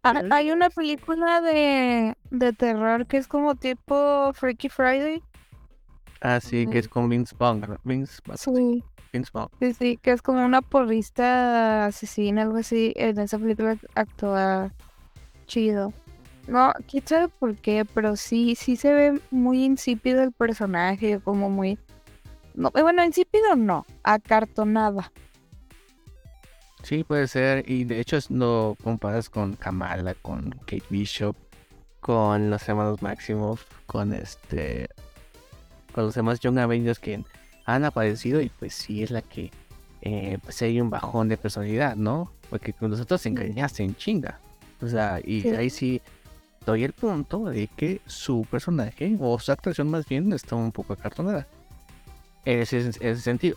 Ah, Hay una película de, de terror que es como tipo Freaky Friday. Así que es con Vince Vaughn. Vince, Sí. Vince Vaughn. Sí, sí, que es como una porrista asesina, algo así. En esa película actúa chido. No, quién sabe por qué, pero sí, sí se ve muy insípido el personaje, como muy... No, eh, bueno, insípido no, acartonada. Sí, puede ser. Y de hecho lo comparas con Kamala, con Kate Bishop, con los hermanos Maximoff, con este. Con los demás Young Avengers que han aparecido y pues sí es la que. Eh, pues hay un bajón de personalidad, ¿no? Porque con los otros se engañaste en chinga. O sea, y Sí. ahí sí doy el punto de que su personaje, o su actuación más bien, está un poco acartonada. En ese, en ese sentido.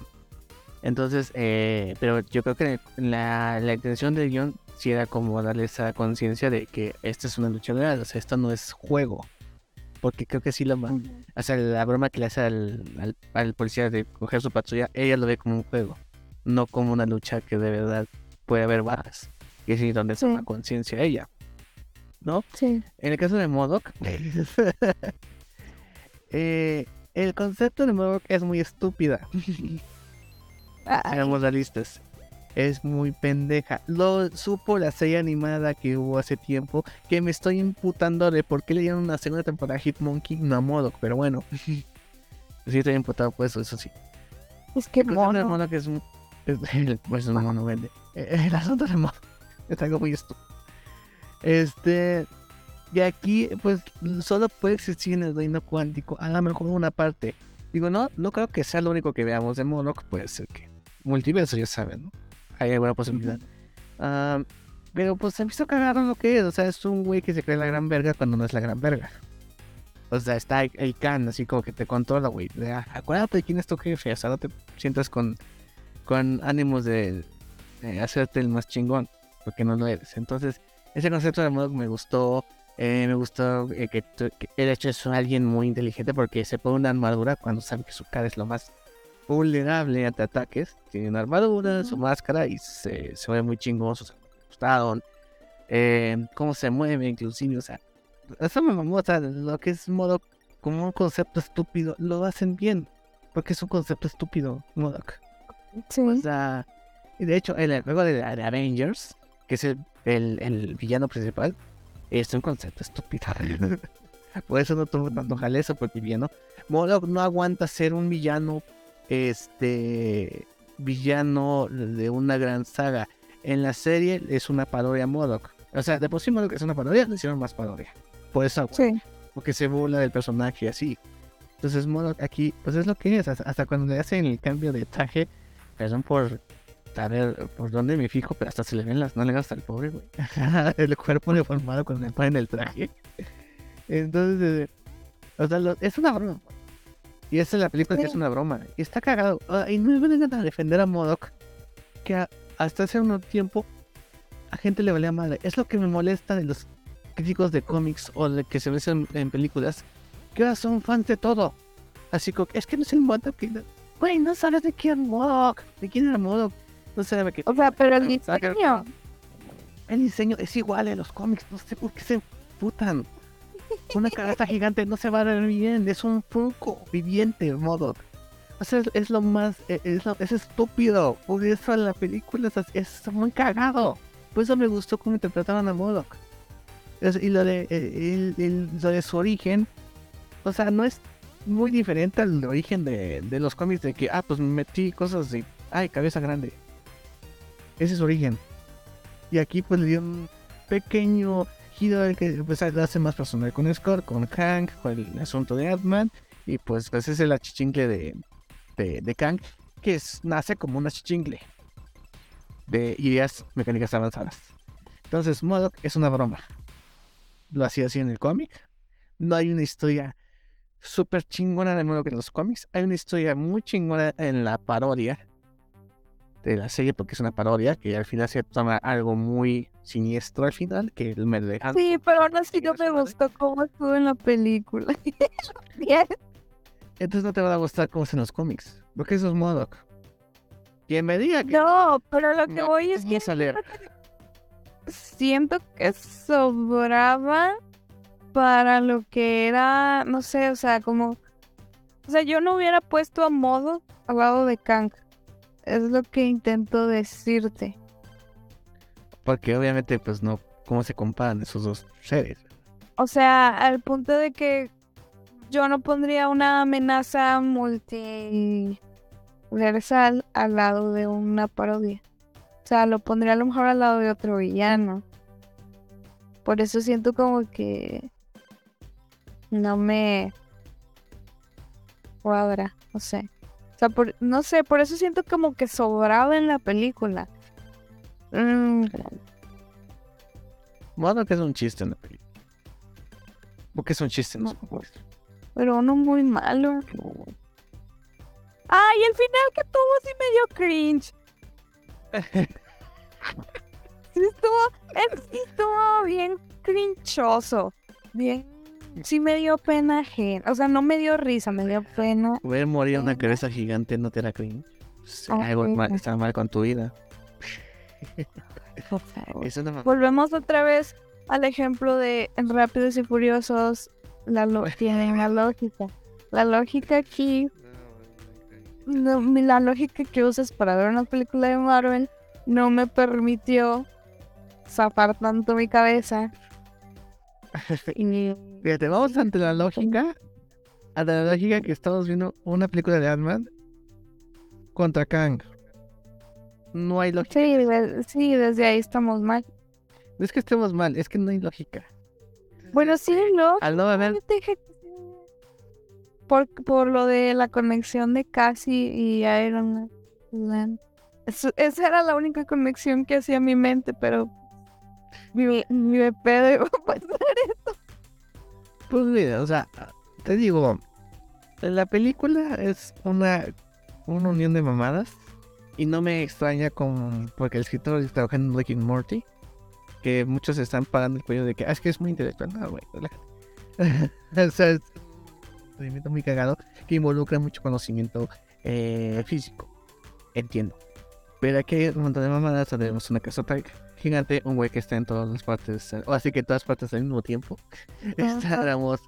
Entonces, eh, pero yo creo que la, la intención del guion sí era como darle esa conciencia de que esta es una lucha real, o sea, esto no es juego. Porque creo que sí la, o sea, la broma que le hace al, al, al policía de coger su patrulla, ella lo ve como un juego, no como una lucha que de verdad puede haber bajas. Y es donde Sí. toma conciencia ella. ¿No? Sí. En el caso de Modoc, eh, el concepto de Modoc es muy estúpida. Seamos realistas. Es muy pendeja. Lo supo la serie animada que hubo hace tiempo. Que me estoy imputando de por qué le dieron una segunda temporada a Hitmonkey, no a Modoc. Pero bueno. sí, estoy imputado por eso, eso sí. es que El de mono. Modoc es, un- pues no, no vende. El asunto de Modoc es algo muy estúpido. Este. Y aquí, pues, solo puede existir en el reino cuántico. A lo mejor una parte. Digo, no, no creo que sea lo único que veamos de Modoc. Puede ser que. Multiverso, ya saben, ¿no? Hay alguna posibilidad. Ah, pero pues se me hizo cagar lo que es. O sea, es un güey que se cree la gran verga cuando no es la gran verga. O sea, está el Khan, así como que te controla, güey. Ah, acuérdate de quién es tu jefe. O sea, no te sientas con, con ánimos de, hacerte el más chingón. Porque no lo eres. Entonces, ese concepto de Modoc me gustó. Eh, me gustó eh, que, que, el hecho es alguien muy inteligente porque se pone una armadura cuando sabe que su cara es lo más vulnerable ante ataques. Tiene una armadura, su máscara y se, se ve muy chingón, sus gustaron. Eh, cómo se mueve, inclusive, o sea, eso me mamó, o sea, lo que es modo como un concepto estúpido, lo hacen bien, porque es un concepto estúpido, Modoc. Sí. O sea, y de hecho, el juego de, de Avengers, que es el, el, el, villano principal, es un concepto estúpido. Por eso no tuvo tanto jalezo, porque el villano, Modoc no aguanta ser un villano este villano de una gran saga. En la serie es una parodia Modoc. O sea, de por sí Modoc es una parodia, le hicieron más parodia. Por eso, sí. porque se burla del personaje así. Entonces Modoc aquí, pues es lo que es. Hasta, cuando le hacen el cambio de traje, perdón por saber por dónde me fijo, pero hasta se le ven las nalgas hasta el pobre, güey. el cuerpo deformado cuando le ponen el traje. Entonces, o sea, lo, es una broma. Y esa es la película que es una broma. Y está cagado. Uh, y no me vengan a defender a Modoc. Que a, hasta hace un tiempo a gente le valía madre. Es lo que me molesta de los críticos de cómics o de que se ven en, en películas. Que ahora son fans de todo. Así como, es que no es el Modoc. Que... Güey, no sabes de quién Modoc. ¿De quién era Modoc? No sabes de qué. O sea, pero el diseño. El diseño es igual en los cómics. No sé por qué se putan. Una cabeza gigante no se va a ver bien, es un Funko viviente, Modoc. O sea, es, es lo más, es, es, estúpido. Por eso en la película es, es, muy cagado. Por eso me gustó cómo interpretaron a Modoc. y lo de, el, el, lo de su origen, o sea, no es muy diferente al origen de, de los cómics de que, ah, pues metí cosas de, ay, cabeza grande. Ese es su origen. Y aquí pues le dio un pequeño giro que pues, hace más personal con Scott, con Hank, con el asunto de Ant-Man. Y pues, pues es el achichingle de, de, Kang, que es, nace como un achichingle de ideas mecánicas avanzadas. Entonces, Modoc es una broma. Lo hacía así en el cómic. No hay una historia súper chingona de Modoc en los cómics. Hay una historia muy chingona en la parodia de la serie porque es una parodia que al final se toma algo muy siniestro al final que me deja sí pero aún así no me gustó cómo estuvo en la película. Bien entonces no te va a gustar cómo es en los cómics porque eso es Modoc. Quien me diga que no pero lo que no, voy es que salir. siento que sobraba para lo que era no sé o sea como o sea yo no hubiera puesto a Modoc al lado de Kang es lo que intento decirte. Porque obviamente, pues no, ¿cómo se comparan esos dos seres? O sea, al punto de que yo no pondría una amenaza multiversal al lado de una parodia. O sea, lo pondría a lo mejor al lado de otro villano. Por eso siento como que no me cuadra, no sé. O sea, por, no sé, por eso siento como que sobraba en la película. Mm. Bueno, que es un chiste en la película. Porque es un chiste, no, no Pero uno muy malo. Ay, el final que tuvo sí me dio cringe. sí estuvo, sí estuvo bien crinchoso. Bien sí me dio pena ajena. O sea, no me dio risa, me dio pena. Ver morir una cabeza gigante no te da cringe. Pues, algo mal, está mal con tu vida. Por favor. No Volvemos otra vez al ejemplo de en Rápidos y Furiosos. La la lógica. La lógica aquí. No, la lógica que usas para ver una película de Marvel no me permitió zafar tanto mi cabeza Fíjate, vamos ante la lógica. Ante la lógica que estamos viendo una película de Ant-Man contra Kang. no hay lógica. Sí, de- sí, desde ahí estamos mal. No es que estemos mal, es que no hay lógica. Bueno, sí, no. Al no haber. Por, por lo de la conexión de Cassie y Iron Man. Eso- esa era la única conexión que hacía mi mente, pero mi, mi pedo iba a pasar. Pues mira, o sea, te digo, la película es una, una unión de mamadas y no me extraña con porque el escritor está trabajando en Rick Morty, que muchos están pagando el cuello de que "Ah, es que es muy intelectual, no, güey, relájate". o sea, es un movimiento muy cagado que involucra mucho conocimiento eh, físico, entiendo. Pero aquí hay un montón de mamadas, tenemos una casota gigante, un güey que está en todas las partes, o así que en todas partes al mismo tiempo. Estábamos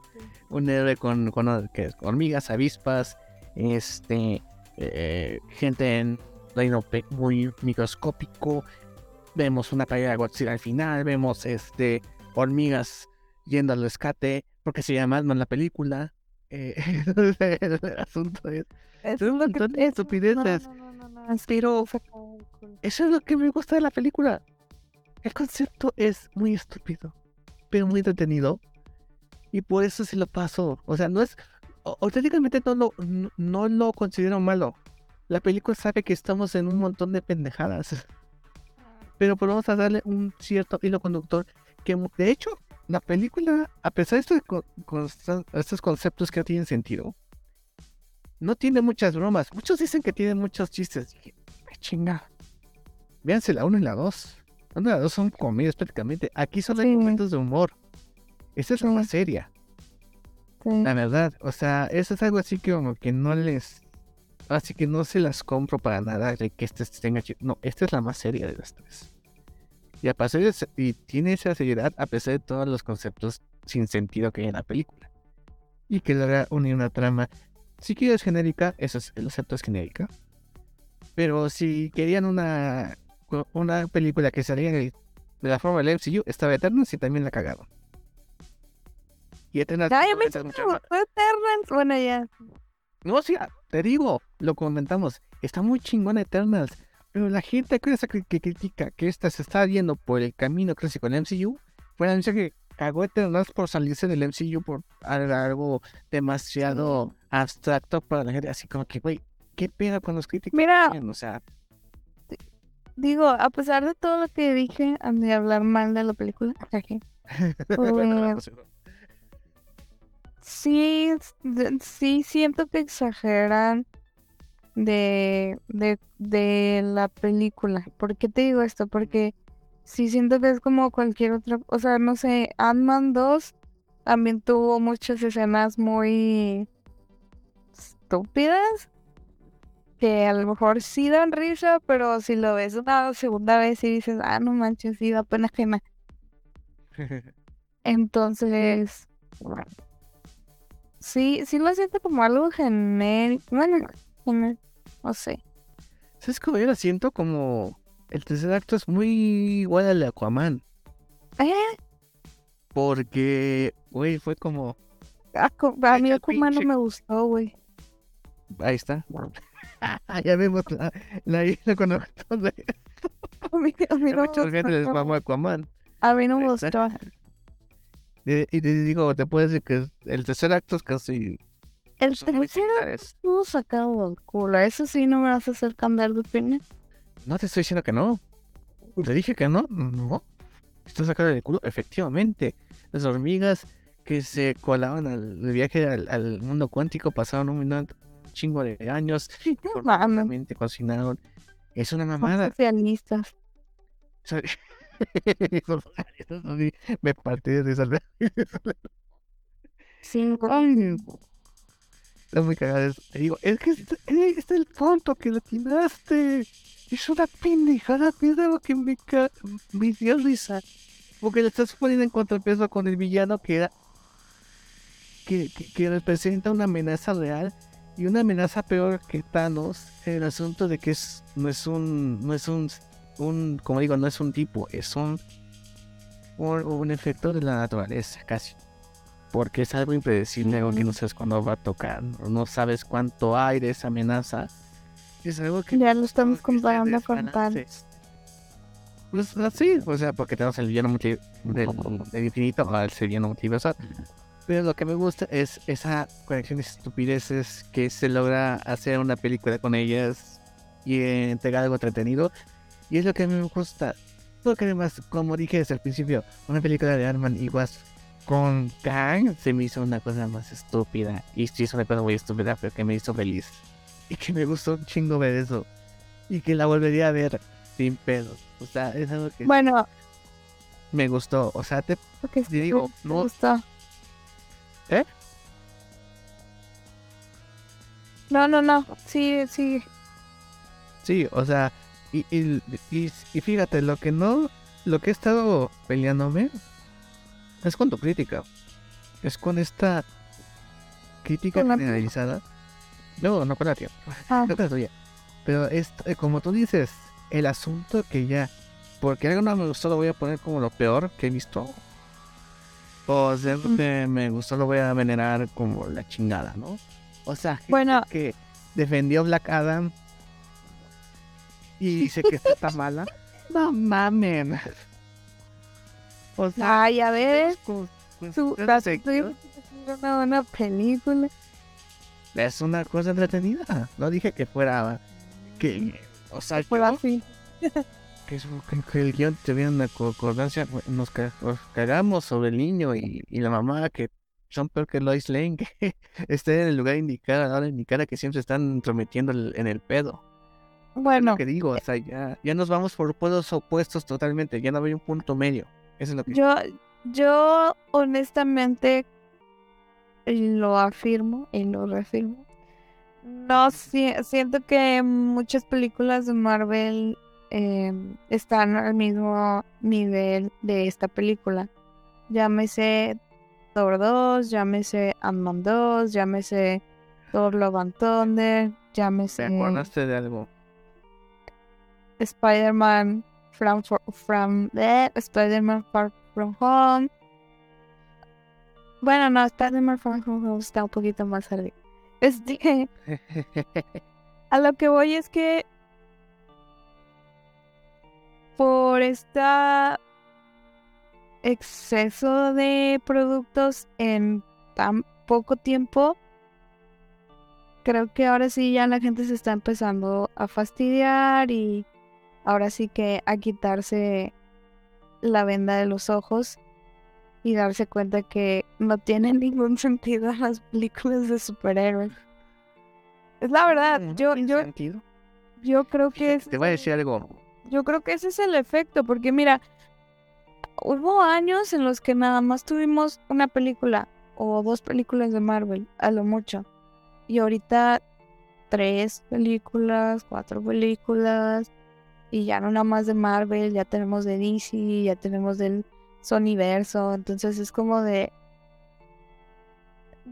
un héroe con, con, que hormigas, avispas, este, eh, gente en reino muy microscópico. Vemos una caída de Godzilla al final, vemos este hormigas yendo al rescate, porque se llama Ant-Man la película. Eh, el asunto es, Es un montón de es- estupideces. No, no, no, no, no, pero eso es lo que me gusta de la película. El concepto es muy estúpido, pero muy entretenido. Y por eso se lo paso. O sea, no es. Auténticamente no lo, no, no lo considero malo. La película sabe que estamos en un montón de pendejadas. Pero pues vamos a darle un cierto hilo conductor. Que de hecho, la película, a pesar de estos, con- estos conceptos que no tienen sentido, no tiene muchas bromas. Muchos dicen que tiene muchos chistes. Dije, "Ay, chinga. Véanse la 1 y la 2. La 1 y la 2 son comedias prácticamente. Aquí son Sí. momentos de humor. Esta es la Sí. más seria. Sí. La verdad, o sea, eso es algo así que como que no les... Así que no se las compro para nada de que este tenga... chi- No, esta es la más seria de las tres. Y a pesar de y tiene esa seriedad a pesar de todos los conceptos sin sentido que hay en la película. Y que logra unir una trama. Si quieres genérica, eso es, el concepto es genérica. Pero si querían una, una película que saliera de la forma del MCU, estaba Eternals y también la cagaron. Y Eternals... Ay, me Eternals. Bueno, ya. no, sí, ah, te digo, lo comentamos. Está muy chingona Eternals. Pero la gente que, que, critica que esta se está yendo por el camino clásico del MCU, fue la misma que cagó Eternals por salirse del MCU por al- algo demasiado abstracto para la gente. Así como que, güey, ¿qué pedo con los críticos? Mira, O sea, digo, a pesar de todo lo que dije de hablar mal de la película, pues, sí, sí siento que exageran de, de, de la película. ¿Por qué te digo esto? Porque sí siento que es como cualquier otra, o sea, no sé, Ant-Man 2 también tuvo muchas escenas muy estúpidas que a lo mejor sí dan risa, pero si lo ves una segunda vez y dices, ah, no manches, sí da pena ajena. Entonces, sí, sí lo siento como algo genérico. Bueno, no sé. ¿Sabes cómo yo lo siento? Como el tercer acto es muy igual al de Aquaman. Eh, Porque, güey, fue como. Acu- a mí Akuma no me gustó, güey. Ahí está. ya vemos la, la isla con montón de. A mí, a mí no me mucha gente les gustó. mamó Aquaman. A mí no me gustó. Y, y te digo, te puedo decir que el tercer acto es casi. El tercero similares. estuvo sacado del culo. Eso sí no me vas a hacer cambiar de opinión. No te estoy diciendo que no. Te dije que no. No. Está sacado del culo. Efectivamente. Las hormigas que se colaban al viaje al, al mundo cuántico pasaron un, un chingo de años. No mames. Realmente cocinaron. Es una mamada. socialistas. Me partí de esa. Sí, Está muy cagado eso. Te digo, es que este es el punto que lo tiraste. Es una pendejada, pero algo que me, ca- me dio risa. Porque le estás poniendo en contrapeso con el villano que era. Que, que, que representa una amenaza real. Y una amenaza peor que Thanos. El asunto de que es, no es un. No es un. un como digo, no es un tipo. Es un. Un, un efecto de la naturaleza, casi porque es algo impredecible, algo que no sabes cuándo va a tocar, no sabes cuánto hay de esa amenaza. es algo que... Ya lo estamos comparando con hacer. Pues así, o sea, porque tenemos el villano multi del, del infinito al villano multiversal. Pero lo que me gusta es esa conexión de estupideces que se logra hacer una película con ellas y entregar algo entretenido. Y es lo que a mí me gusta. Porque además, como dije desde el principio, una película de Arman y Wasp con Kang se me hizo una cosa más estúpida. Y sí es una cosa muy estúpida, pero que me hizo feliz. Y que me gustó un chingo ver eso. Y que la volvería a ver sin pedos. O sea, es algo que Bueno, me gustó. O sea, te te digo, me no, gustó. ¿Eh? No, no, no. Sí, sí. Sí, o sea, y, y, y, y fíjate, lo que no, lo que he estado peleándome es con tu crítica. Es con esta crítica Con generalizada. No, no con la tía. Ah, no con la tuya. Pero es, eh, como tú dices, el asunto que ya, porque algo no me gustó, lo voy a poner como lo peor que he visto. Sea, algo Mm. que me gustó, lo voy a venerar como la chingada, ¿no? O sea, Bueno. que defendió Black Adam y dice que esta está mala. No mamen. O sea, Ay, a ver. tú- sección, una, una película. es una cosa entretenida. No dije que fuera que, o sea, Fue así. que, es- que- el guion tuviera una concordancia, nos, ca- nos cagamos sobre el niño y, y la mamá que son peor que Lois Lane, que esté en el lugar indicado, a la hora indicada, que siempre se están entrometiendo en el pedo. Es Bueno, lo que digo, o sea, ya, ya nos vamos por polos opuestos totalmente, ya no hay un punto medio. Eso es lo que... yo, yo honestamente lo afirmo y lo reafirmo. No si- siento que muchas películas de Marvel eh, están al mismo nivel de esta película. Llámese Thor 2, llámese Ant-Man 2, llámese Thor Love and Thunder, ¿Te llámese acordaste de algo? Spider-Man from, from eh, Spider-Man Far From Home. Bueno, no, Spider-Man Far From Home está un poquito más arriba. Este, a lo que voy es que por esta exceso de productos en tan poco tiempo, creo que ahora sí ya la gente se está empezando a fastidiar y ahora sí que a quitarse la venda de los ojos y darse cuenta que no tiene ningún sentido las películas de superhéroes. Es la verdad, yo, yo, sentido. yo creo que es, Te voy a decir algo. Yo creo que ese es el efecto, porque mira, hubo años en los que nada más tuvimos una película o dos películas de Marvel, a lo mucho. Y ahorita tres películas, cuatro películas, y ya no nada más de Marvel, ya tenemos de DC, ya tenemos del Sonyverso, entonces es como de...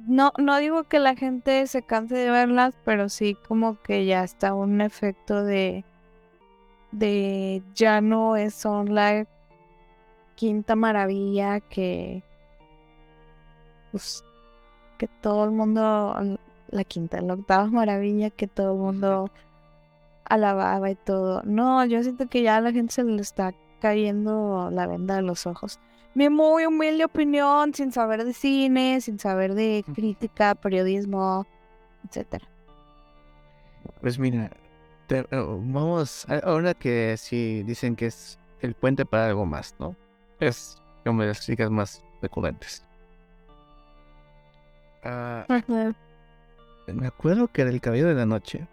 No, no digo que la gente se canse de verlas, pero sí como que ya está un efecto de... de ya no es, son la quinta maravilla que... Pues, que todo el mundo... La quinta, la octava maravilla que todo el mundo alababa y todo. No, yo siento que ya a la gente se le está cayendo la venda de los ojos. Mi muy humilde opinión, sin saber de cine, sin saber de crítica, periodismo, etcétera. Pues mira, te- eh, vamos, ahora que sí dicen que es el puente para algo más, ¿no? Es como las chicas más recurrentes. Ah, me acuerdo que del Caballero de la Noche,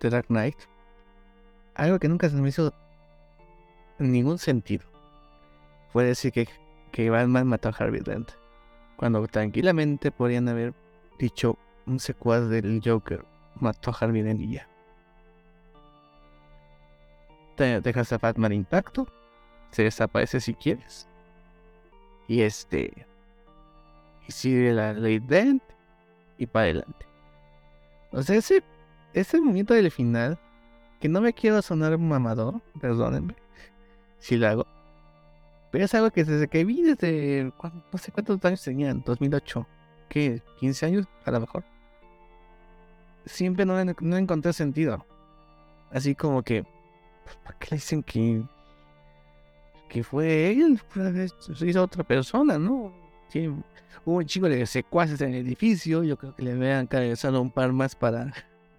de Dark Knight, algo que nunca se me hizo ningún sentido fue decir que, que Batman mató a Harvey Dent, cuando tranquilamente podrían haber dicho un secuaz del Joker mató a Harvey Dent y ya. Te dejas a Batman intacto, se desaparece si quieres, y este, y sigue la ley Dent y para adelante. O sea, ese, ese momento del final, que no me quiero sonar mamador, perdónenme si lo hago, pero es algo que desde que vi, desde no sé cuántos años tenían, 2008, ¿qué? ¿15 años? A lo mejor. Siempre no, no encontré sentido. Así como que, ¿para qué le dicen que, que fue él? Se hizo otra persona, ¿no? Hubo un chico de secuaces en el edificio. Yo creo que le habían cabezado un par más para,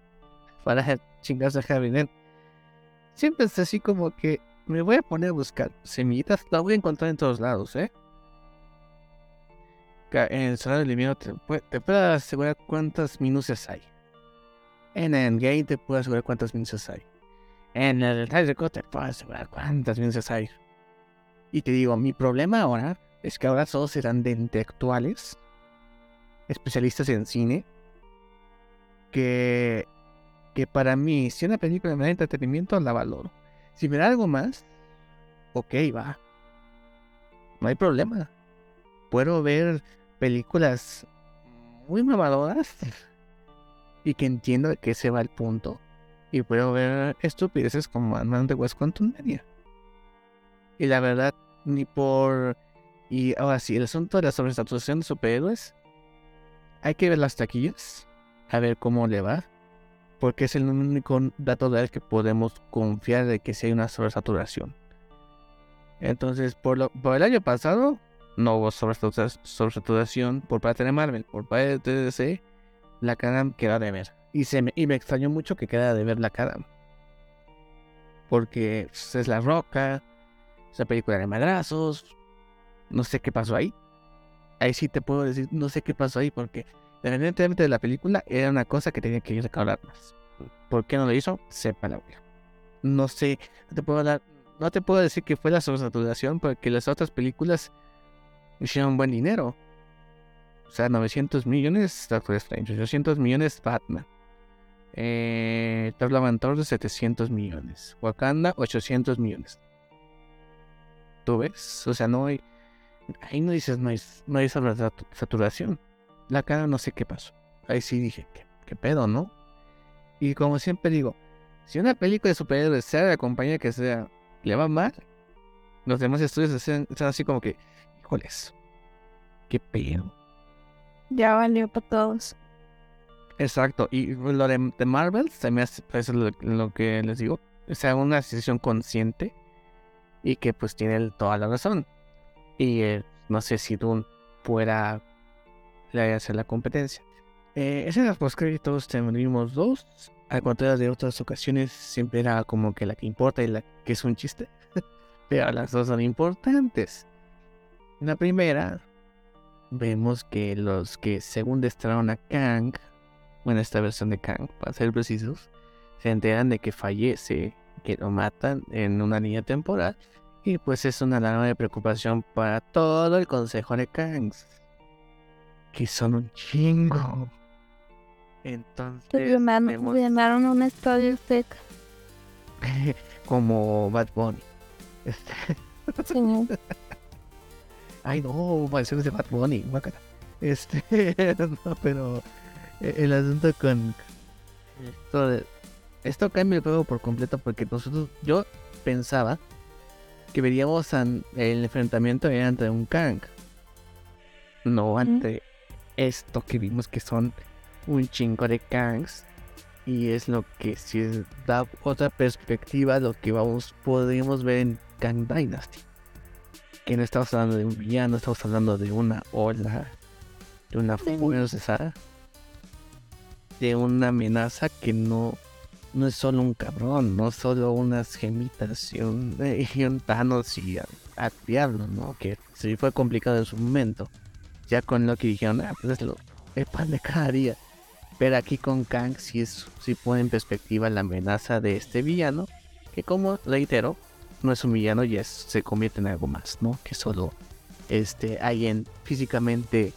para chingarse a Dent. Siempre es así como que me voy a poner a buscar semillitas. La voy a encontrar en todos lados, ¿eh? En el salario del invierno te, te puedo asegurar cuántas minucias hay. En Endgame te puedo asegurar cuántas minucias hay. En el Snyder Cut te puedo asegurar cuántas minucias hay. Y te digo, mi problema ahora es que ahora todos serán de intelectuales, especialistas en cine, que, que para mí, si una película me da entretenimiento, la valoro. Si me da algo más, ok, va. No hay problema. Puedo ver películas muy mamadoras y que entiendo de qué se va el punto. Y puedo ver estupideces como Ant-Man de West Quantum Mania. Y la verdad, ni por... Y ahora sí, el asunto de la sobresaturación de superhéroes, hay que ver las taquillas, a ver cómo le va, porque es el único dato real que podemos confiar de que si hay una sobresaturación. Entonces, por, lo, por el año pasado, no hubo sobresatura- sobresaturación por parte de Marvel, por parte de DC, la cara queda de ver. Y, se me, y me extrañó mucho que queda de ver la cara. Porque pues, es la roca, es una película de madrazos, no sé qué pasó ahí. Ahí sí te puedo decir, no sé qué pasó ahí, porque independientemente de la película, era una cosa que tenía que ir recaudar más. ¿Por qué no lo hizo? Sepa la wea. No sé, no te puedo dar, no te puedo decir que fue la sobresaturación, porque las otras películas hicieron buen dinero. O sea, 900 millones Doctor Strange, 800 millones Batman. Eh, Thunder, 700 millones. Wakanda, 800 millones. ¿Tú ves? O sea, no hay. Ahí no dices, no hay, no hay saturación. La cara no sé qué pasó. Ahí sí dije, ¿qué, qué pedo, no? Y como siempre digo, si una película de superhéroes, sea de la compañía que sea, le va mal, los demás estudios están así como que, híjoles, qué pedo. Ya valió para todos. Exacto, y lo de, de Marvel se me hace pues, lo, que les digo, o sea, una decisión consciente y que pues tiene toda la razón. Y eh, no sé si Dune pueda le hacer la competencia. Eh, escenas post créditos tendrimos dos, al contrario de otras ocasiones siempre era como que la que importa y la que es un chiste, pero las dos son importantes. En la primera vemos que los que según destraron a Kang, bueno, esta versión de Kang, para ser precisos, se enteran de que fallece, que lo matan en una línea temporal, y pues es una alarma de preocupación para todo el consejo de Kangs, que son un chingo. Entonces, Llenaron, vemos llenaron un estadio seca. como Bad Bunny. Este, Sí. Ay, no, maldiciones de Bad Bunny, guácala. Este, no, pero el asunto con esto, de- esto cambia el juego por completo porque nosotros, yo pensaba que veríamos an- el enfrentamiento era entre un Kang, no ante esto que vimos que son un chingo de Kangs y es lo que si es- da otra perspectiva lo que vamos podríamos ver en Kang Dynasty. Que no estamos hablando de un villano, estamos hablando de una ola, de una Sí. fuerza, de una amenaza que no, no es solo un cabrón, no solo unas gemitas y un, y un Thanos y a, diablo, ¿no? Que sí fue complicado en su momento. Ya con Loki dijeron, ah, pues es lo, el pan de cada día. Pero aquí con Kang sí, es, sí pone en perspectiva la amenaza de este villano, que como reitero, no es un villano y se convierte en algo más, ¿no? Que solo este, alguien físicamente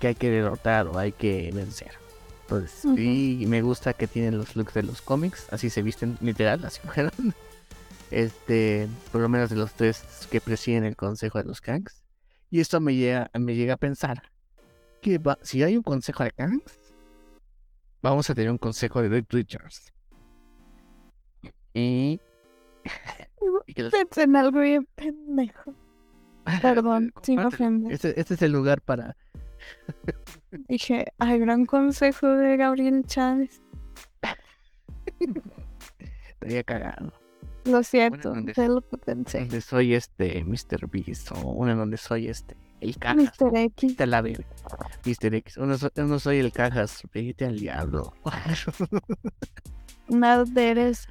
que hay que derrotar o hay que vencer. Sí, me gusta que tienen los looks de los cómics, así se visten literal, así fueron. Este, por lo menos de los tres que presiden el consejo de los Kangs. Y esto me llega, me llega a pensar que va- si hay un consejo de Kangs, vamos a tener un consejo de Rick Richards. Y, en algo bien pendejo. Perdón, sin ofender. Este, este es el lugar para. Dije, hay gran consejo de Gabriel Chávez. estaría cagado. Lo siento, donde- sé lo pensé. Donde soy este Mr. Beast o en donde soy este el cajas. Mr. X. Te la verga. Mr. X. Uno, so- uno soy el cajas. Vete al diablo. De eres.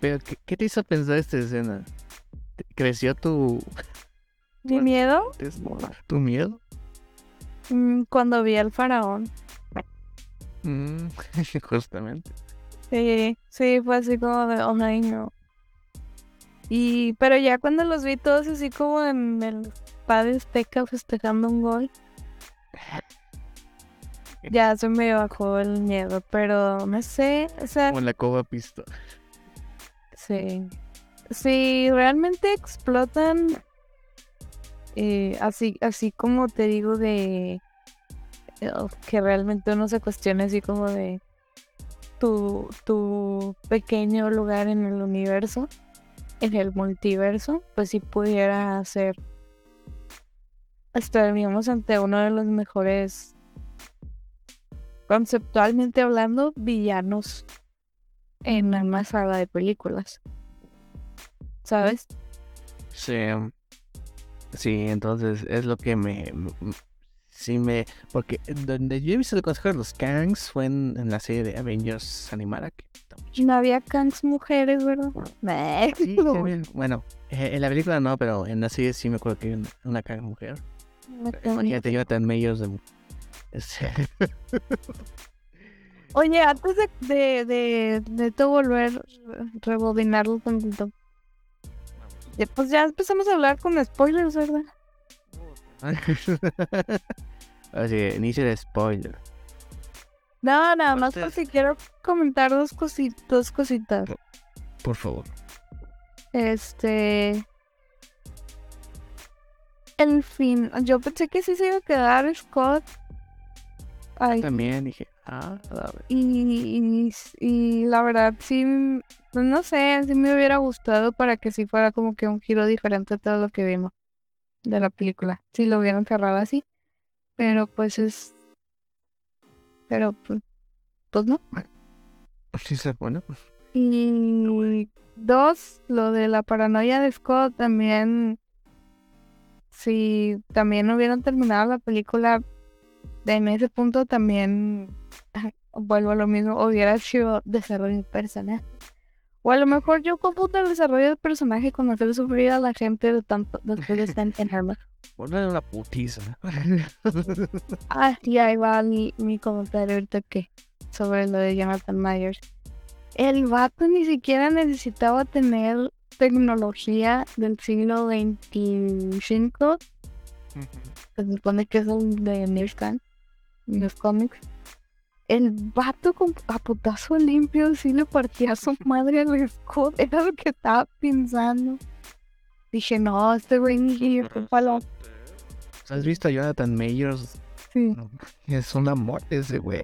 Pero, ¿qué, qué te hizo pensar esta escena? ¿Te- ¿Creció tu, Mi miedo tu miedo? mm, cuando vi al faraón. Mm, justamente. Sí, sí, fue así como de, oh my no. Y, pero ya cuando los vi todos así como en el Estadio Azteca festejando un gol, ya se me bajó el miedo, pero no sé, o sea, Como en la cova pisto. sí. Si realmente explotan, eh, así, así como te digo de eh, que realmente uno se cuestione así como de tu, tu pequeño lugar en el universo, en el multiverso, pues si pudiera ser estaríamos ante uno de los mejores conceptualmente hablando villanos en una saga de películas. ¿Sabes? Sí. Sí, entonces es lo que me. Sí, me. Porque donde yo he visto el consejo de los Kangs fue en, en la serie de Avengers animada. Que. No había Kangs mujeres, ¿verdad? Sí, bueno, eh, en la película no, pero en la serie sí me acuerdo que hay una, una Kang mujer. Tengo ni- Imagínate, Jonathan Mayors de. Oye, antes de, de, de, de todo volver, rebobinarlo un tantito. Ya, Pues ya empezamos a hablar con spoilers, ¿verdad? Así, inicio de spoiler. No, nada más Ustedes- porque quiero comentar dos, cosi- dos cositas. Por favor. Este. El fin. Yo pensé que sí se iba a quedar Scott. Ay, También dije, ah, a ver. y, y, y la verdad sí, pues no sé, sí me hubiera gustado para que sí fuera como que un giro diferente a todo lo que vimos de la película. Si lo hubieran cerrado así. Pero pues es. Pero pues, pues no. Sí, sí, bueno. Y dos, lo de la paranoia de Scott también. Si también hubieran terminado la película en ese punto, también vuelvo a lo mismo, hubiera sido desarrollo de personaje. O a lo mejor yo confundo el desarrollo del personaje con hacer sufrir a la gente de tanto después de estar en armas. Ponle una putiza. Ah, y ahí va mi, mi comentario ahorita que sobre lo de Jonathan Myers. El vato ni siquiera necesitaba tener tecnología del siglo XXV, que se supone que es el de Nirkan, en los cómics. El vato con a putazo limpio sí le partía a su madre al Scott, era lo que estaba pensando. Dije, no, este güey ni palo. ¿Has visto a Jonathan Mayors? Sí. Es un amor ese güey.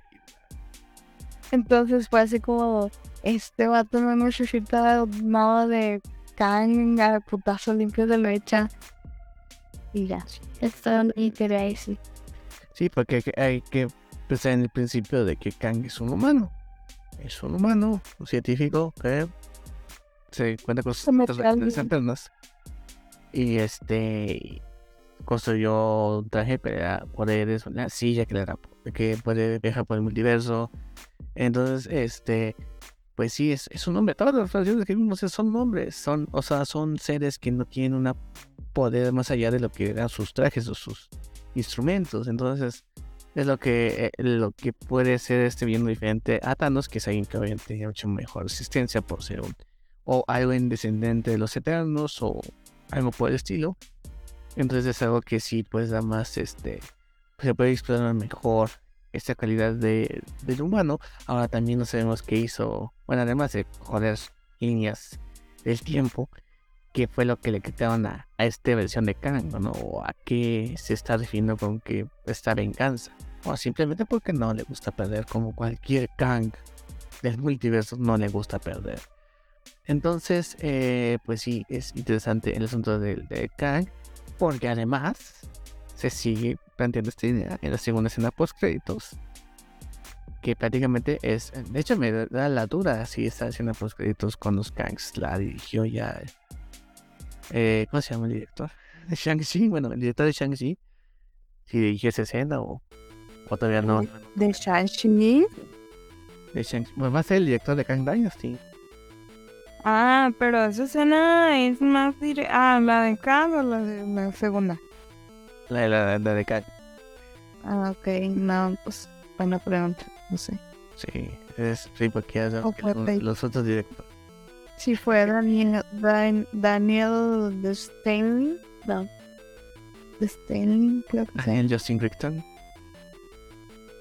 Entonces fue así como, este vato no necesita nada de can a putazo limpio de lo hecha. Y ya, esto y quería decir. Sí, porque hay que- pensar en el principio de que Kang es un humano. Es un humano, un científico que se cuenta con sus internas. Y este construyó un traje da poderes, una silla que le da que puede viajar por el multiverso. Entonces, este, pues sí, es, es un hombre. Todas las relaciones que vimos son hombres, son, o sea, son seres que no tienen un poder más allá de lo que dan sus trajes o sus instrumentos. Entonces, es lo que, eh, lo que puede ser este viendo diferente a Thanos, que es alguien que obviamente tiene mucho mejor resistencia por ser un, o alguien descendente de los Eternos, o algo por el estilo. Entonces es algo que sí, pues da más, este, se puede explorar mejor esta calidad de, del humano. Ahora también no sabemos qué hizo, bueno, además de joder líneas del tiempo, qué fue lo que le quitaron a, a esta versión de Kang, ¿no? O a qué se está refiriendo con que esta venganza. O simplemente porque no le gusta perder, como cualquier Kang del multiverso no le gusta perder. Entonces, eh, pues sí, es interesante el asunto del de Kang, porque además se sigue planteando esta idea en la segunda escena post créditos que prácticamente es. De hecho, me da la duda si está haciendo créditos con los Kangs. La dirigió ya. Eh, ¿Cómo se llama el director? Shang-Chi. Bueno, el director de Shang-Chi. Si dirigió esa escena o, o todavía no. ¿De Shang-Chi? De Shang Bueno, va a ser el director de Kang Dynasty. Ah, pero esa escena es más directa. Ah, ¿la de Kang o la de la segunda? La de la, la de Kang. Ah, ok. No, pues buena pregunta. No sé. Sí, es, sí porque ya Oh, sabes que los otros directores. Si fue Daniel, Dan- Daniel de Stanley. No. De Stanley, creo que sí. Daniel Justin Crichton.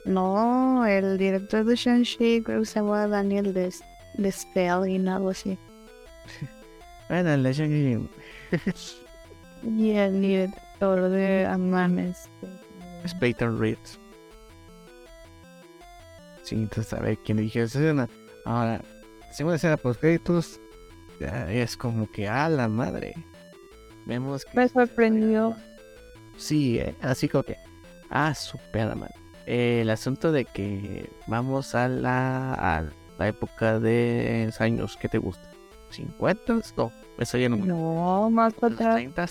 No, el director de Shang-Chi creo que se llama Daniel de, de Stanley, algo así. Bueno, el de Shang-Chi Y el director de Ant-Man es. es Peyton Reed. Sí, entonces a ver quién dirigió esa escena. Ahora, segunda escena post créditos. Ya Es como que a la madre. Vemos que. Me sorprendió. Sí, eh, así como que. Ah, super mal. el asunto de que vamos a la, a la época de años. ¿Qué te gusta? ¿50? No, eso ya no más para ¿Los atrás. 30?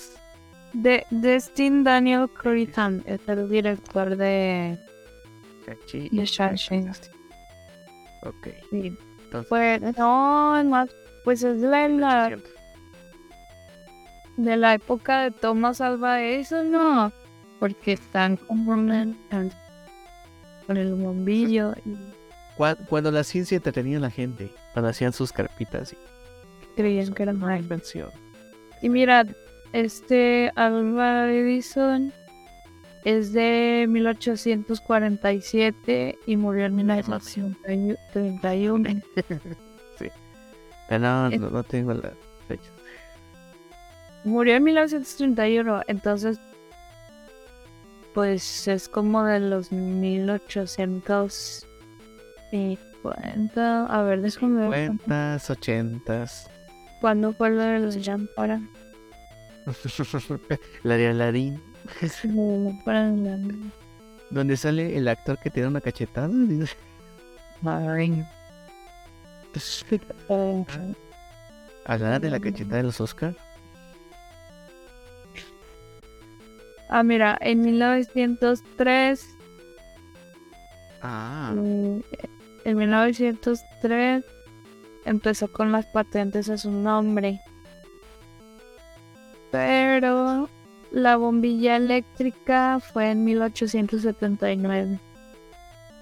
De, Destin Daniel Crichton es el director de. De Shang-Chi. Ok, Sí, entonces. pues, no, es más. Pues es la, de la época de Thomas Alva Edison, no. Porque están con el bombillo. Y Cua- Cuando la ciencia entretenía a la gente, cuando hacían sus carpitas y creían que era una invención. Y mira, este Alva Edison es de 1847 y murió en 1931. Pero no, Es- no, no tengo la fecha. Murió en 1931, entonces pues es como de los 1850. A ver, déjame ver 50, 80. cuándo fue lo de los Jampara. la de Aladdin, No, para la- donde sale el actor que tiene una cachetada. Hablar de la cachetada de los Oscar. Ah, mira, en 1903 Ah, Mm, En 1903 empezó con las patentes a su nombre. Pero la bombilla eléctrica fue en 1879.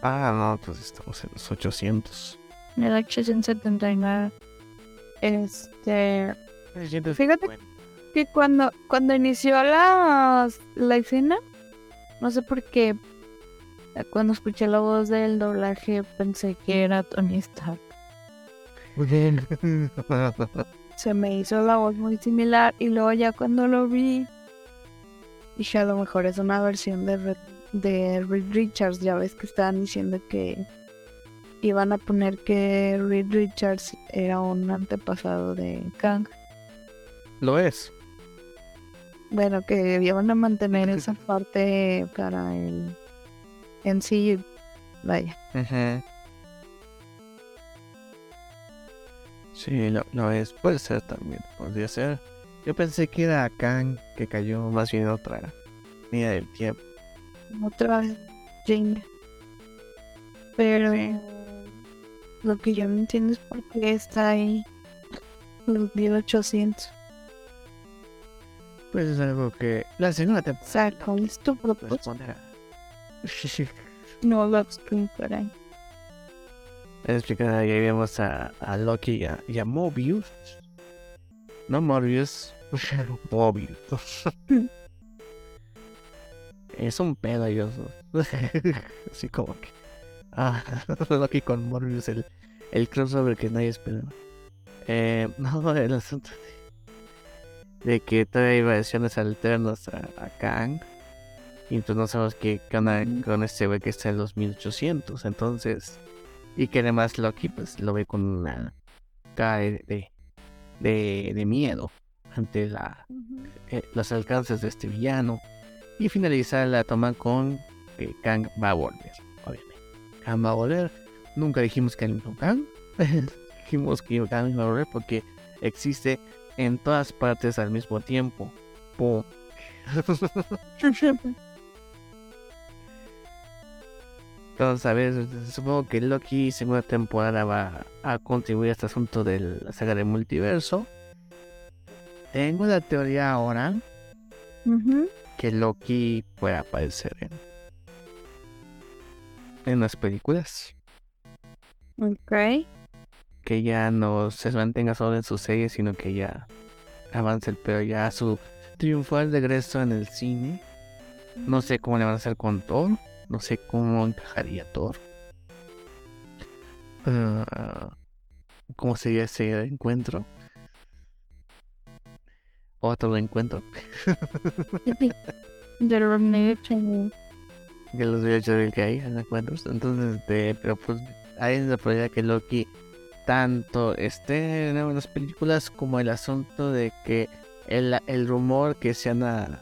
ah, no, pues estamos en los 800. 1879. Este. 950. Fíjate que cuando, cuando inició la, la escena, no sé por qué, eh, cuando escuché la voz del doblaje pensé que era Tony Stark. Muy bien. se me hizo la voz muy similar y luego ya cuando lo vi dije a lo mejor es una versión de Red, de Richards ya ves que estaban diciendo que iban a poner que Reed Richards era un antepasado de Kang Lo es. bueno que iban a mantener esa parte para el en sí vaya Ajá. Sí, lo, lo es. Puede ser también. Podría ser. Yo pensé que era Kang que cayó más bien en otra línea del tiempo. otra vez Jane pero lo que yo no entiendo es por qué está ahí los 1800 Pues es algo que la segunda temporada ¿cuál es tu propósito? no lo explicaré Explicar, ahí vemos a, a Loki y a, y a Mobius. No Morbius. Mobius. es un pedo ellos. Así como que. Ah, Loki con Morbius, el, el crossover que nadie esperaba. Eh, no, el asunto de, de que todavía hay versiones alternas a, a Kang. Y pues no sabemos qué onda con este güey que está en los 1800. Entonces. Y que además Loki pues lo ve con una cara de, de, de- miedo ante la, eh, los alcances de este villano. Y finaliza la toma con que Kang va a volver, va a volver Nunca dijimos que el mismo Kang. dijimos que Kang iba a volver porque existe en todas partes al mismo tiempo. Pum. Entonces, a ver, supongo que Loki segunda temporada va a contribuir a este asunto de la saga del multiverso. Tengo la teoría ahora que Loki puede aparecer en, en las películas. Ok. Que ya no se mantenga solo en sus series, sino que ya avance el pero ya su triunfal regreso en el cine. No sé cómo le van a hacer con Thor. No sé cómo encajaría Thor. Ah, ¿Cómo sería ese encuentro? Otro encuentro. Que los derechos del que hay encuentros. Entonces, este, pero pues hay la probabilidad que Loki tanto esté en las películas como el asunto de que el, el rumor que se han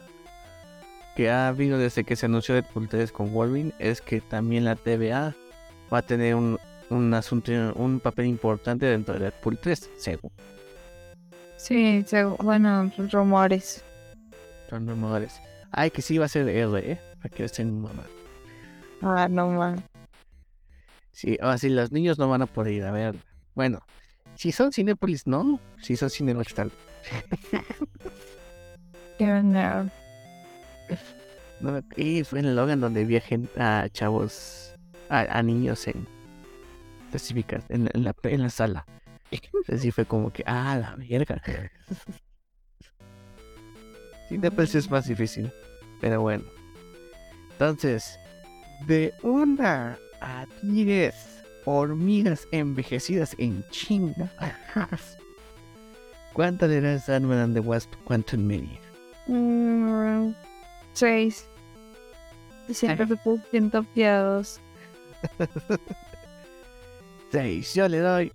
que ha habido desde que se anunció Deadpool 3 con Wolverine es que también la TVA va a tener un, un asunto, un papel importante dentro de Deadpool 3, según Sí, segu- bueno, rumores. son rumores. Ay, que sí va a ser R, ¿eh? Para que estén mamá. Ah, no man. Sí, así los niños no van a poder ir a ver. Bueno, si son Cinépolis, no. Si son Cinemark, tal. No y fue en Logan donde vi a, chavos, a, a niños en específicas, en, en la, en la sala. Así fue como que, ah, la verga. Cinépolis es más difícil, pero bueno. Entonces, de una a 10 hormigas envejecidas en chinga. ¿Cuánto le das a Ant-Man and the Wasp Quantum Mania? Mm, seis. Siempre me siento piados. 6. Yo le doy.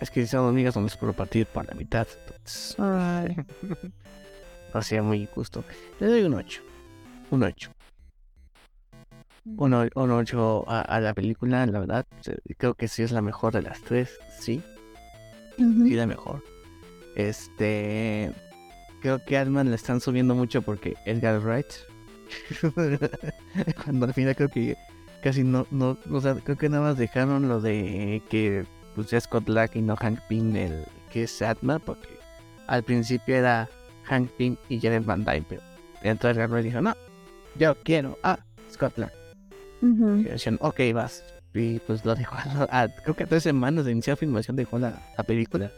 Es que si son hormigas no les puedo partir por la mitad. Entonces, no sea muy injusto. Le doy un 8. Un 8. Un, o- un 8 a, a la película, la verdad. Creo que sí es la mejor de las tres. Sí, sí, la mejor. Este. Creo que Ant-Man le están subiendo mucho porque Edgar Wright. Cuando al final creo que casi no, no, o sea, creo que nada más dejaron lo de que pues ya Scott Lang y no Hank Pym el que es Ant-Man porque al principio era Hank Pym y Jared Van Dyne, pero entró Edgar Wright dijo, no, yo quiero a Scott Lang. Ujú. Y decían, ok, vas. Y pues lo dejó, a, a- creo que a tres semanas de iniciar filmación dejó la, la película.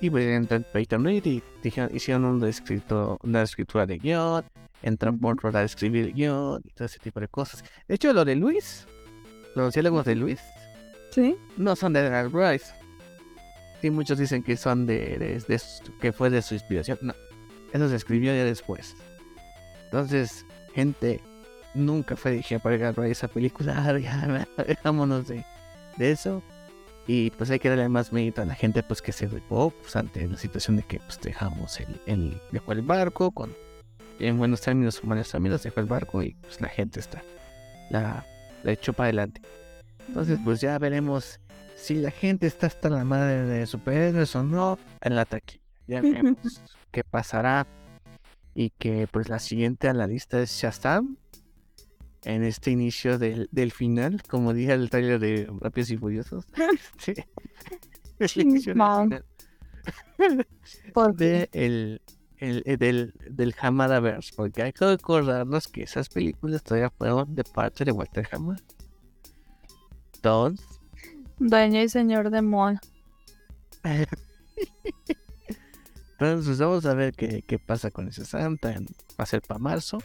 Y pues entró Peyton Reed y dijeron, hicieron un escrito, una escritura de guion, entró por a escribir guion y todo ese tipo de cosas. De hecho, lo de Luis, los diálogos de Luis, Sí. no son de Edgar Wright. Sí, muchos dicen que son de, de- de que fue de su inspiración. No, eso se escribió ya después. Entonces, gente, nunca fue Edgar Wright esa película. Ya, Dejámonos de, de eso. Y pues hay que darle más mérito a la gente pues que se rifó pues, ante la situación de que pues dejamos el, el dejó el barco con en buenos términos, humanos términos, dejó el barco y pues la gente está la, la echó para adelante. Entonces, pues ya veremos si la gente está hasta la madre de superhéroes o no en la taquilla. Ya veremos qué pasará. Y que pues la siguiente a la lista es Shazam. En este inicio del, del final, como dije el trailer de Rápidos y Furiosos. sí. Final Por de el, el- el- del, del Hamadaverse, porque hay que recordarnos que esas películas todavía fueron de parte de Walter Hamada. Entonces, Dueño y señor de Moa. Entonces pues, vamos a ver qué, qué pasa con ese Santa. Va a ser para marzo.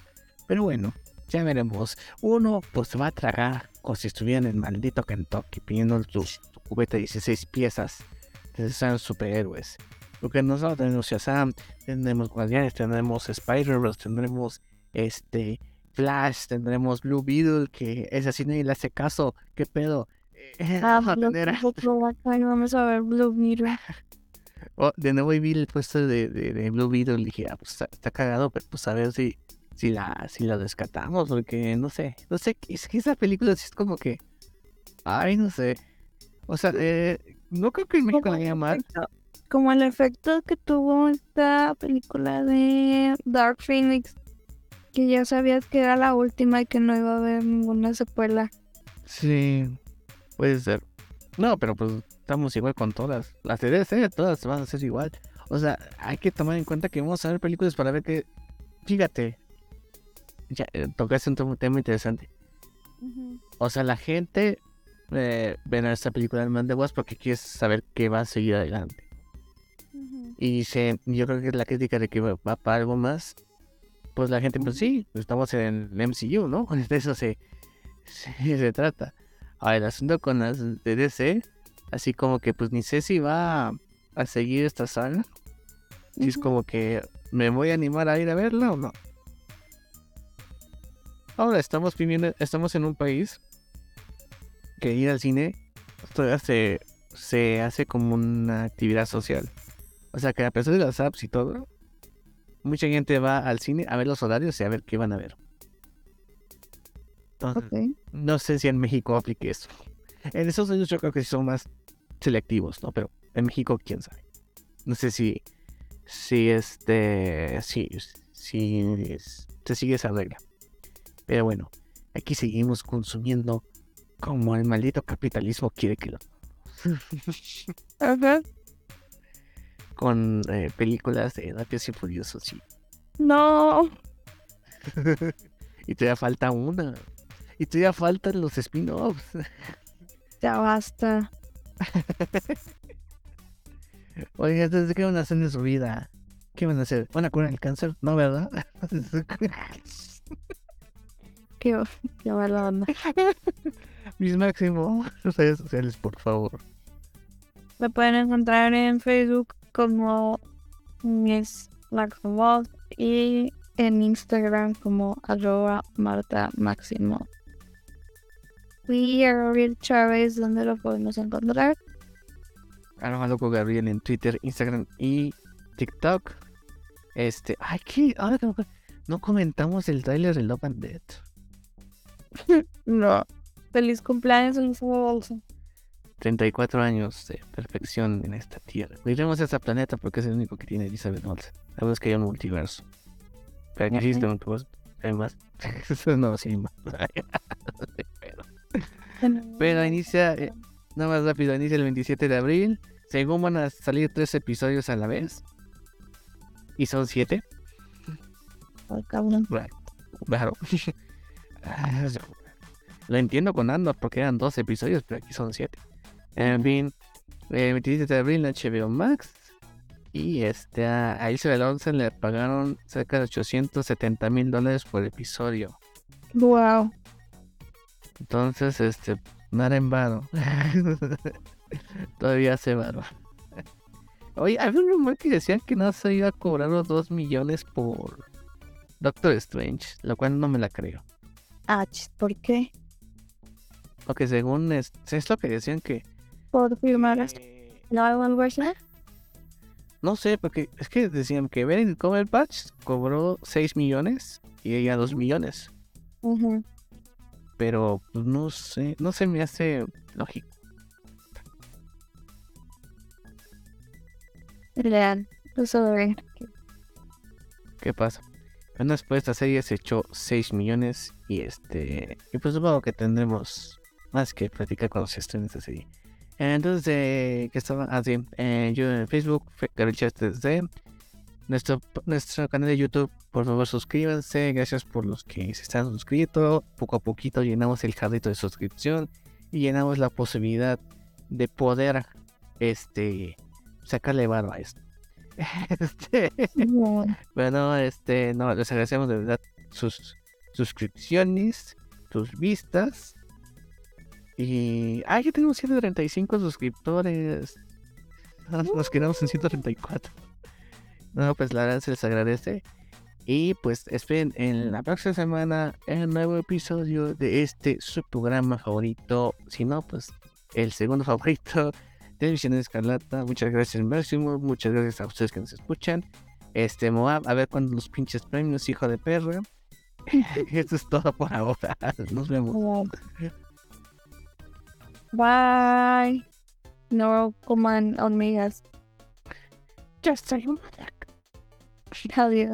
Pero bueno, ya veremos. Uno pues se va a tragar como si estuvieran en maldito Kentucky pidiendo su, su cubeta de 16 piezas de esos superhéroes. Porque nosotros tenemos Shazam, tendremos Guardianes, tendremos Spider-Verse, tendremos este Flash, tendremos Blue Beetle, que es así nadie le hace caso. ¿Qué pedo? Eh, Ah, vamos a tener vamos a ver Blue Beetle. Oh, de nuevo vi el puesto de, de, de Blue Beetle y dije, ah, pues está, está cagado, pero pues a ver si si la, si la descartamos, porque no sé, no sé, es que esa película sí es como que, ay, no sé. O sea, eh, no creo que en México la haya mal. Como el efecto que tuvo esta película de Dark Phoenix, que ya sabías que era la última y que no iba a haber ninguna secuela. Sí, puede ser. No, pero pues estamos igual con todas. Las de DC, todas van a ser igual. O sea, hay que tomar en cuenta que vamos a ver películas para ver que, fíjate, ya eh, tocaste un tema interesante. O sea, la gente eh, ven a esta película del Man de Wasp porque quiere saber qué va a seguir adelante. Y se, yo creo que la crítica de que va, para algo más, pues la gente, pues sí, estamos en el MCU, ¿no? De eso se, se, trata. El asunto con las de DC, así como que pues ni sé si va a, seguir esta saga. Y es como que me voy a animar a ir a verla o no. Ahora estamos viviendo, estamos en un país que ir al cine todavía se, se hace como una actividad social. O sea que a pesar de las apps y todo, mucha gente va al cine a ver los horarios y a ver qué van a ver. Entonces, no sé si en México aplique eso. En Estados Unidos yo creo que son más selectivos, ¿no? Pero en México, quién sabe. No sé si, si este, si, si se sigue esa regla. Pero bueno, aquí seguimos consumiendo como el maldito capitalismo quiere que lo. Con eh, películas de Rápidos y Furiosos, sí. No. y todavía falta una. Y todavía faltan los spin-offs. ya basta. Oiga, entonces, ¿qué van a hacer en su vida? ¿Qué van a hacer? ¿Van a curar el cáncer? No, ¿verdad? qué, qué mala onda. Mis máximos redes sociales, por favor. Me pueden encontrar en Facebook como Miss Maximo y en Instagram como arroba Marta Máximo. Y a Gabriel Chávez, donde lo podemos encontrar. Arroba loco Gabriel en Twitter, Instagram y TikTok. Este, ay, que ahora no comentamos el trailer de Love and Death. no. Feliz cumpleaños, Elizabeth Olsen. 34 años de perfección en esta tierra. Cuidemos ese planeta porque es el único que tiene Elizabeth Olsen. La verdad es que hay un multiverso. Pero existe un multiverso. Hay más. no, sí, más. Pero inicia, eh, nada más rápido, inicia el 27 de abril. Según van a salir tres episodios a la vez. Y son siete. Ay, cabrón. Claro. Lo entiendo con Andor porque eran dos episodios, pero aquí son siete. En fin, el 27 de abril en HBO Max. Y este, a Isabel Olsen le pagaron cerca de 870 mil dólares por episodio. Wow. Entonces, este, nada en vano. Todavía hace varo. Oye, había un rumor que decían que no se iba a cobrar los 2 millones por Doctor Strange, lo cual no me la creo. Ah, ¿por qué? Porque según es, es lo que decían que. ¿Por firmar eh, no versión? No sé, porque es que decían que Ben Patch cobró 6 millones y ella 2 millones. Pero pues, no sé, no se me hace lógico. Leal, ver. ¿Qué pasa? Bueno, después esta serie se echó 6 millones y este. Y pues supongo que tendremos más que platicar cuando se estrene esta serie. Entonces, eh, que estaba así, ah, eh, yo en Facebook, desde nuestro, nuestro canal de YouTube, por favor suscríbanse, gracias por los que se están suscritos, poco a poquito llenamos el carrito de suscripción y llenamos la posibilidad de poder este sacarle barba a esto. Este, bueno, este, no, les agradecemos de verdad sus suscripciones, sus vistas y. Ah, ya tenemos 135 suscriptores. Nos quedamos en 134. No, pues la verdad se les agradece. Y pues esperen en la próxima semana el nuevo episodio de este su programa favorito. Si no, pues el segundo favorito. Televisión Escarlata. Muchas gracias, Máximo. Muchas gracias a ustedes que nos escuchan. Este Moab, a ver cuándo los pinches premios, hijo de perra. Eso es todo por ahora. Nos vemos. Bye. No coman hormigas. Ya estoy. Adiós.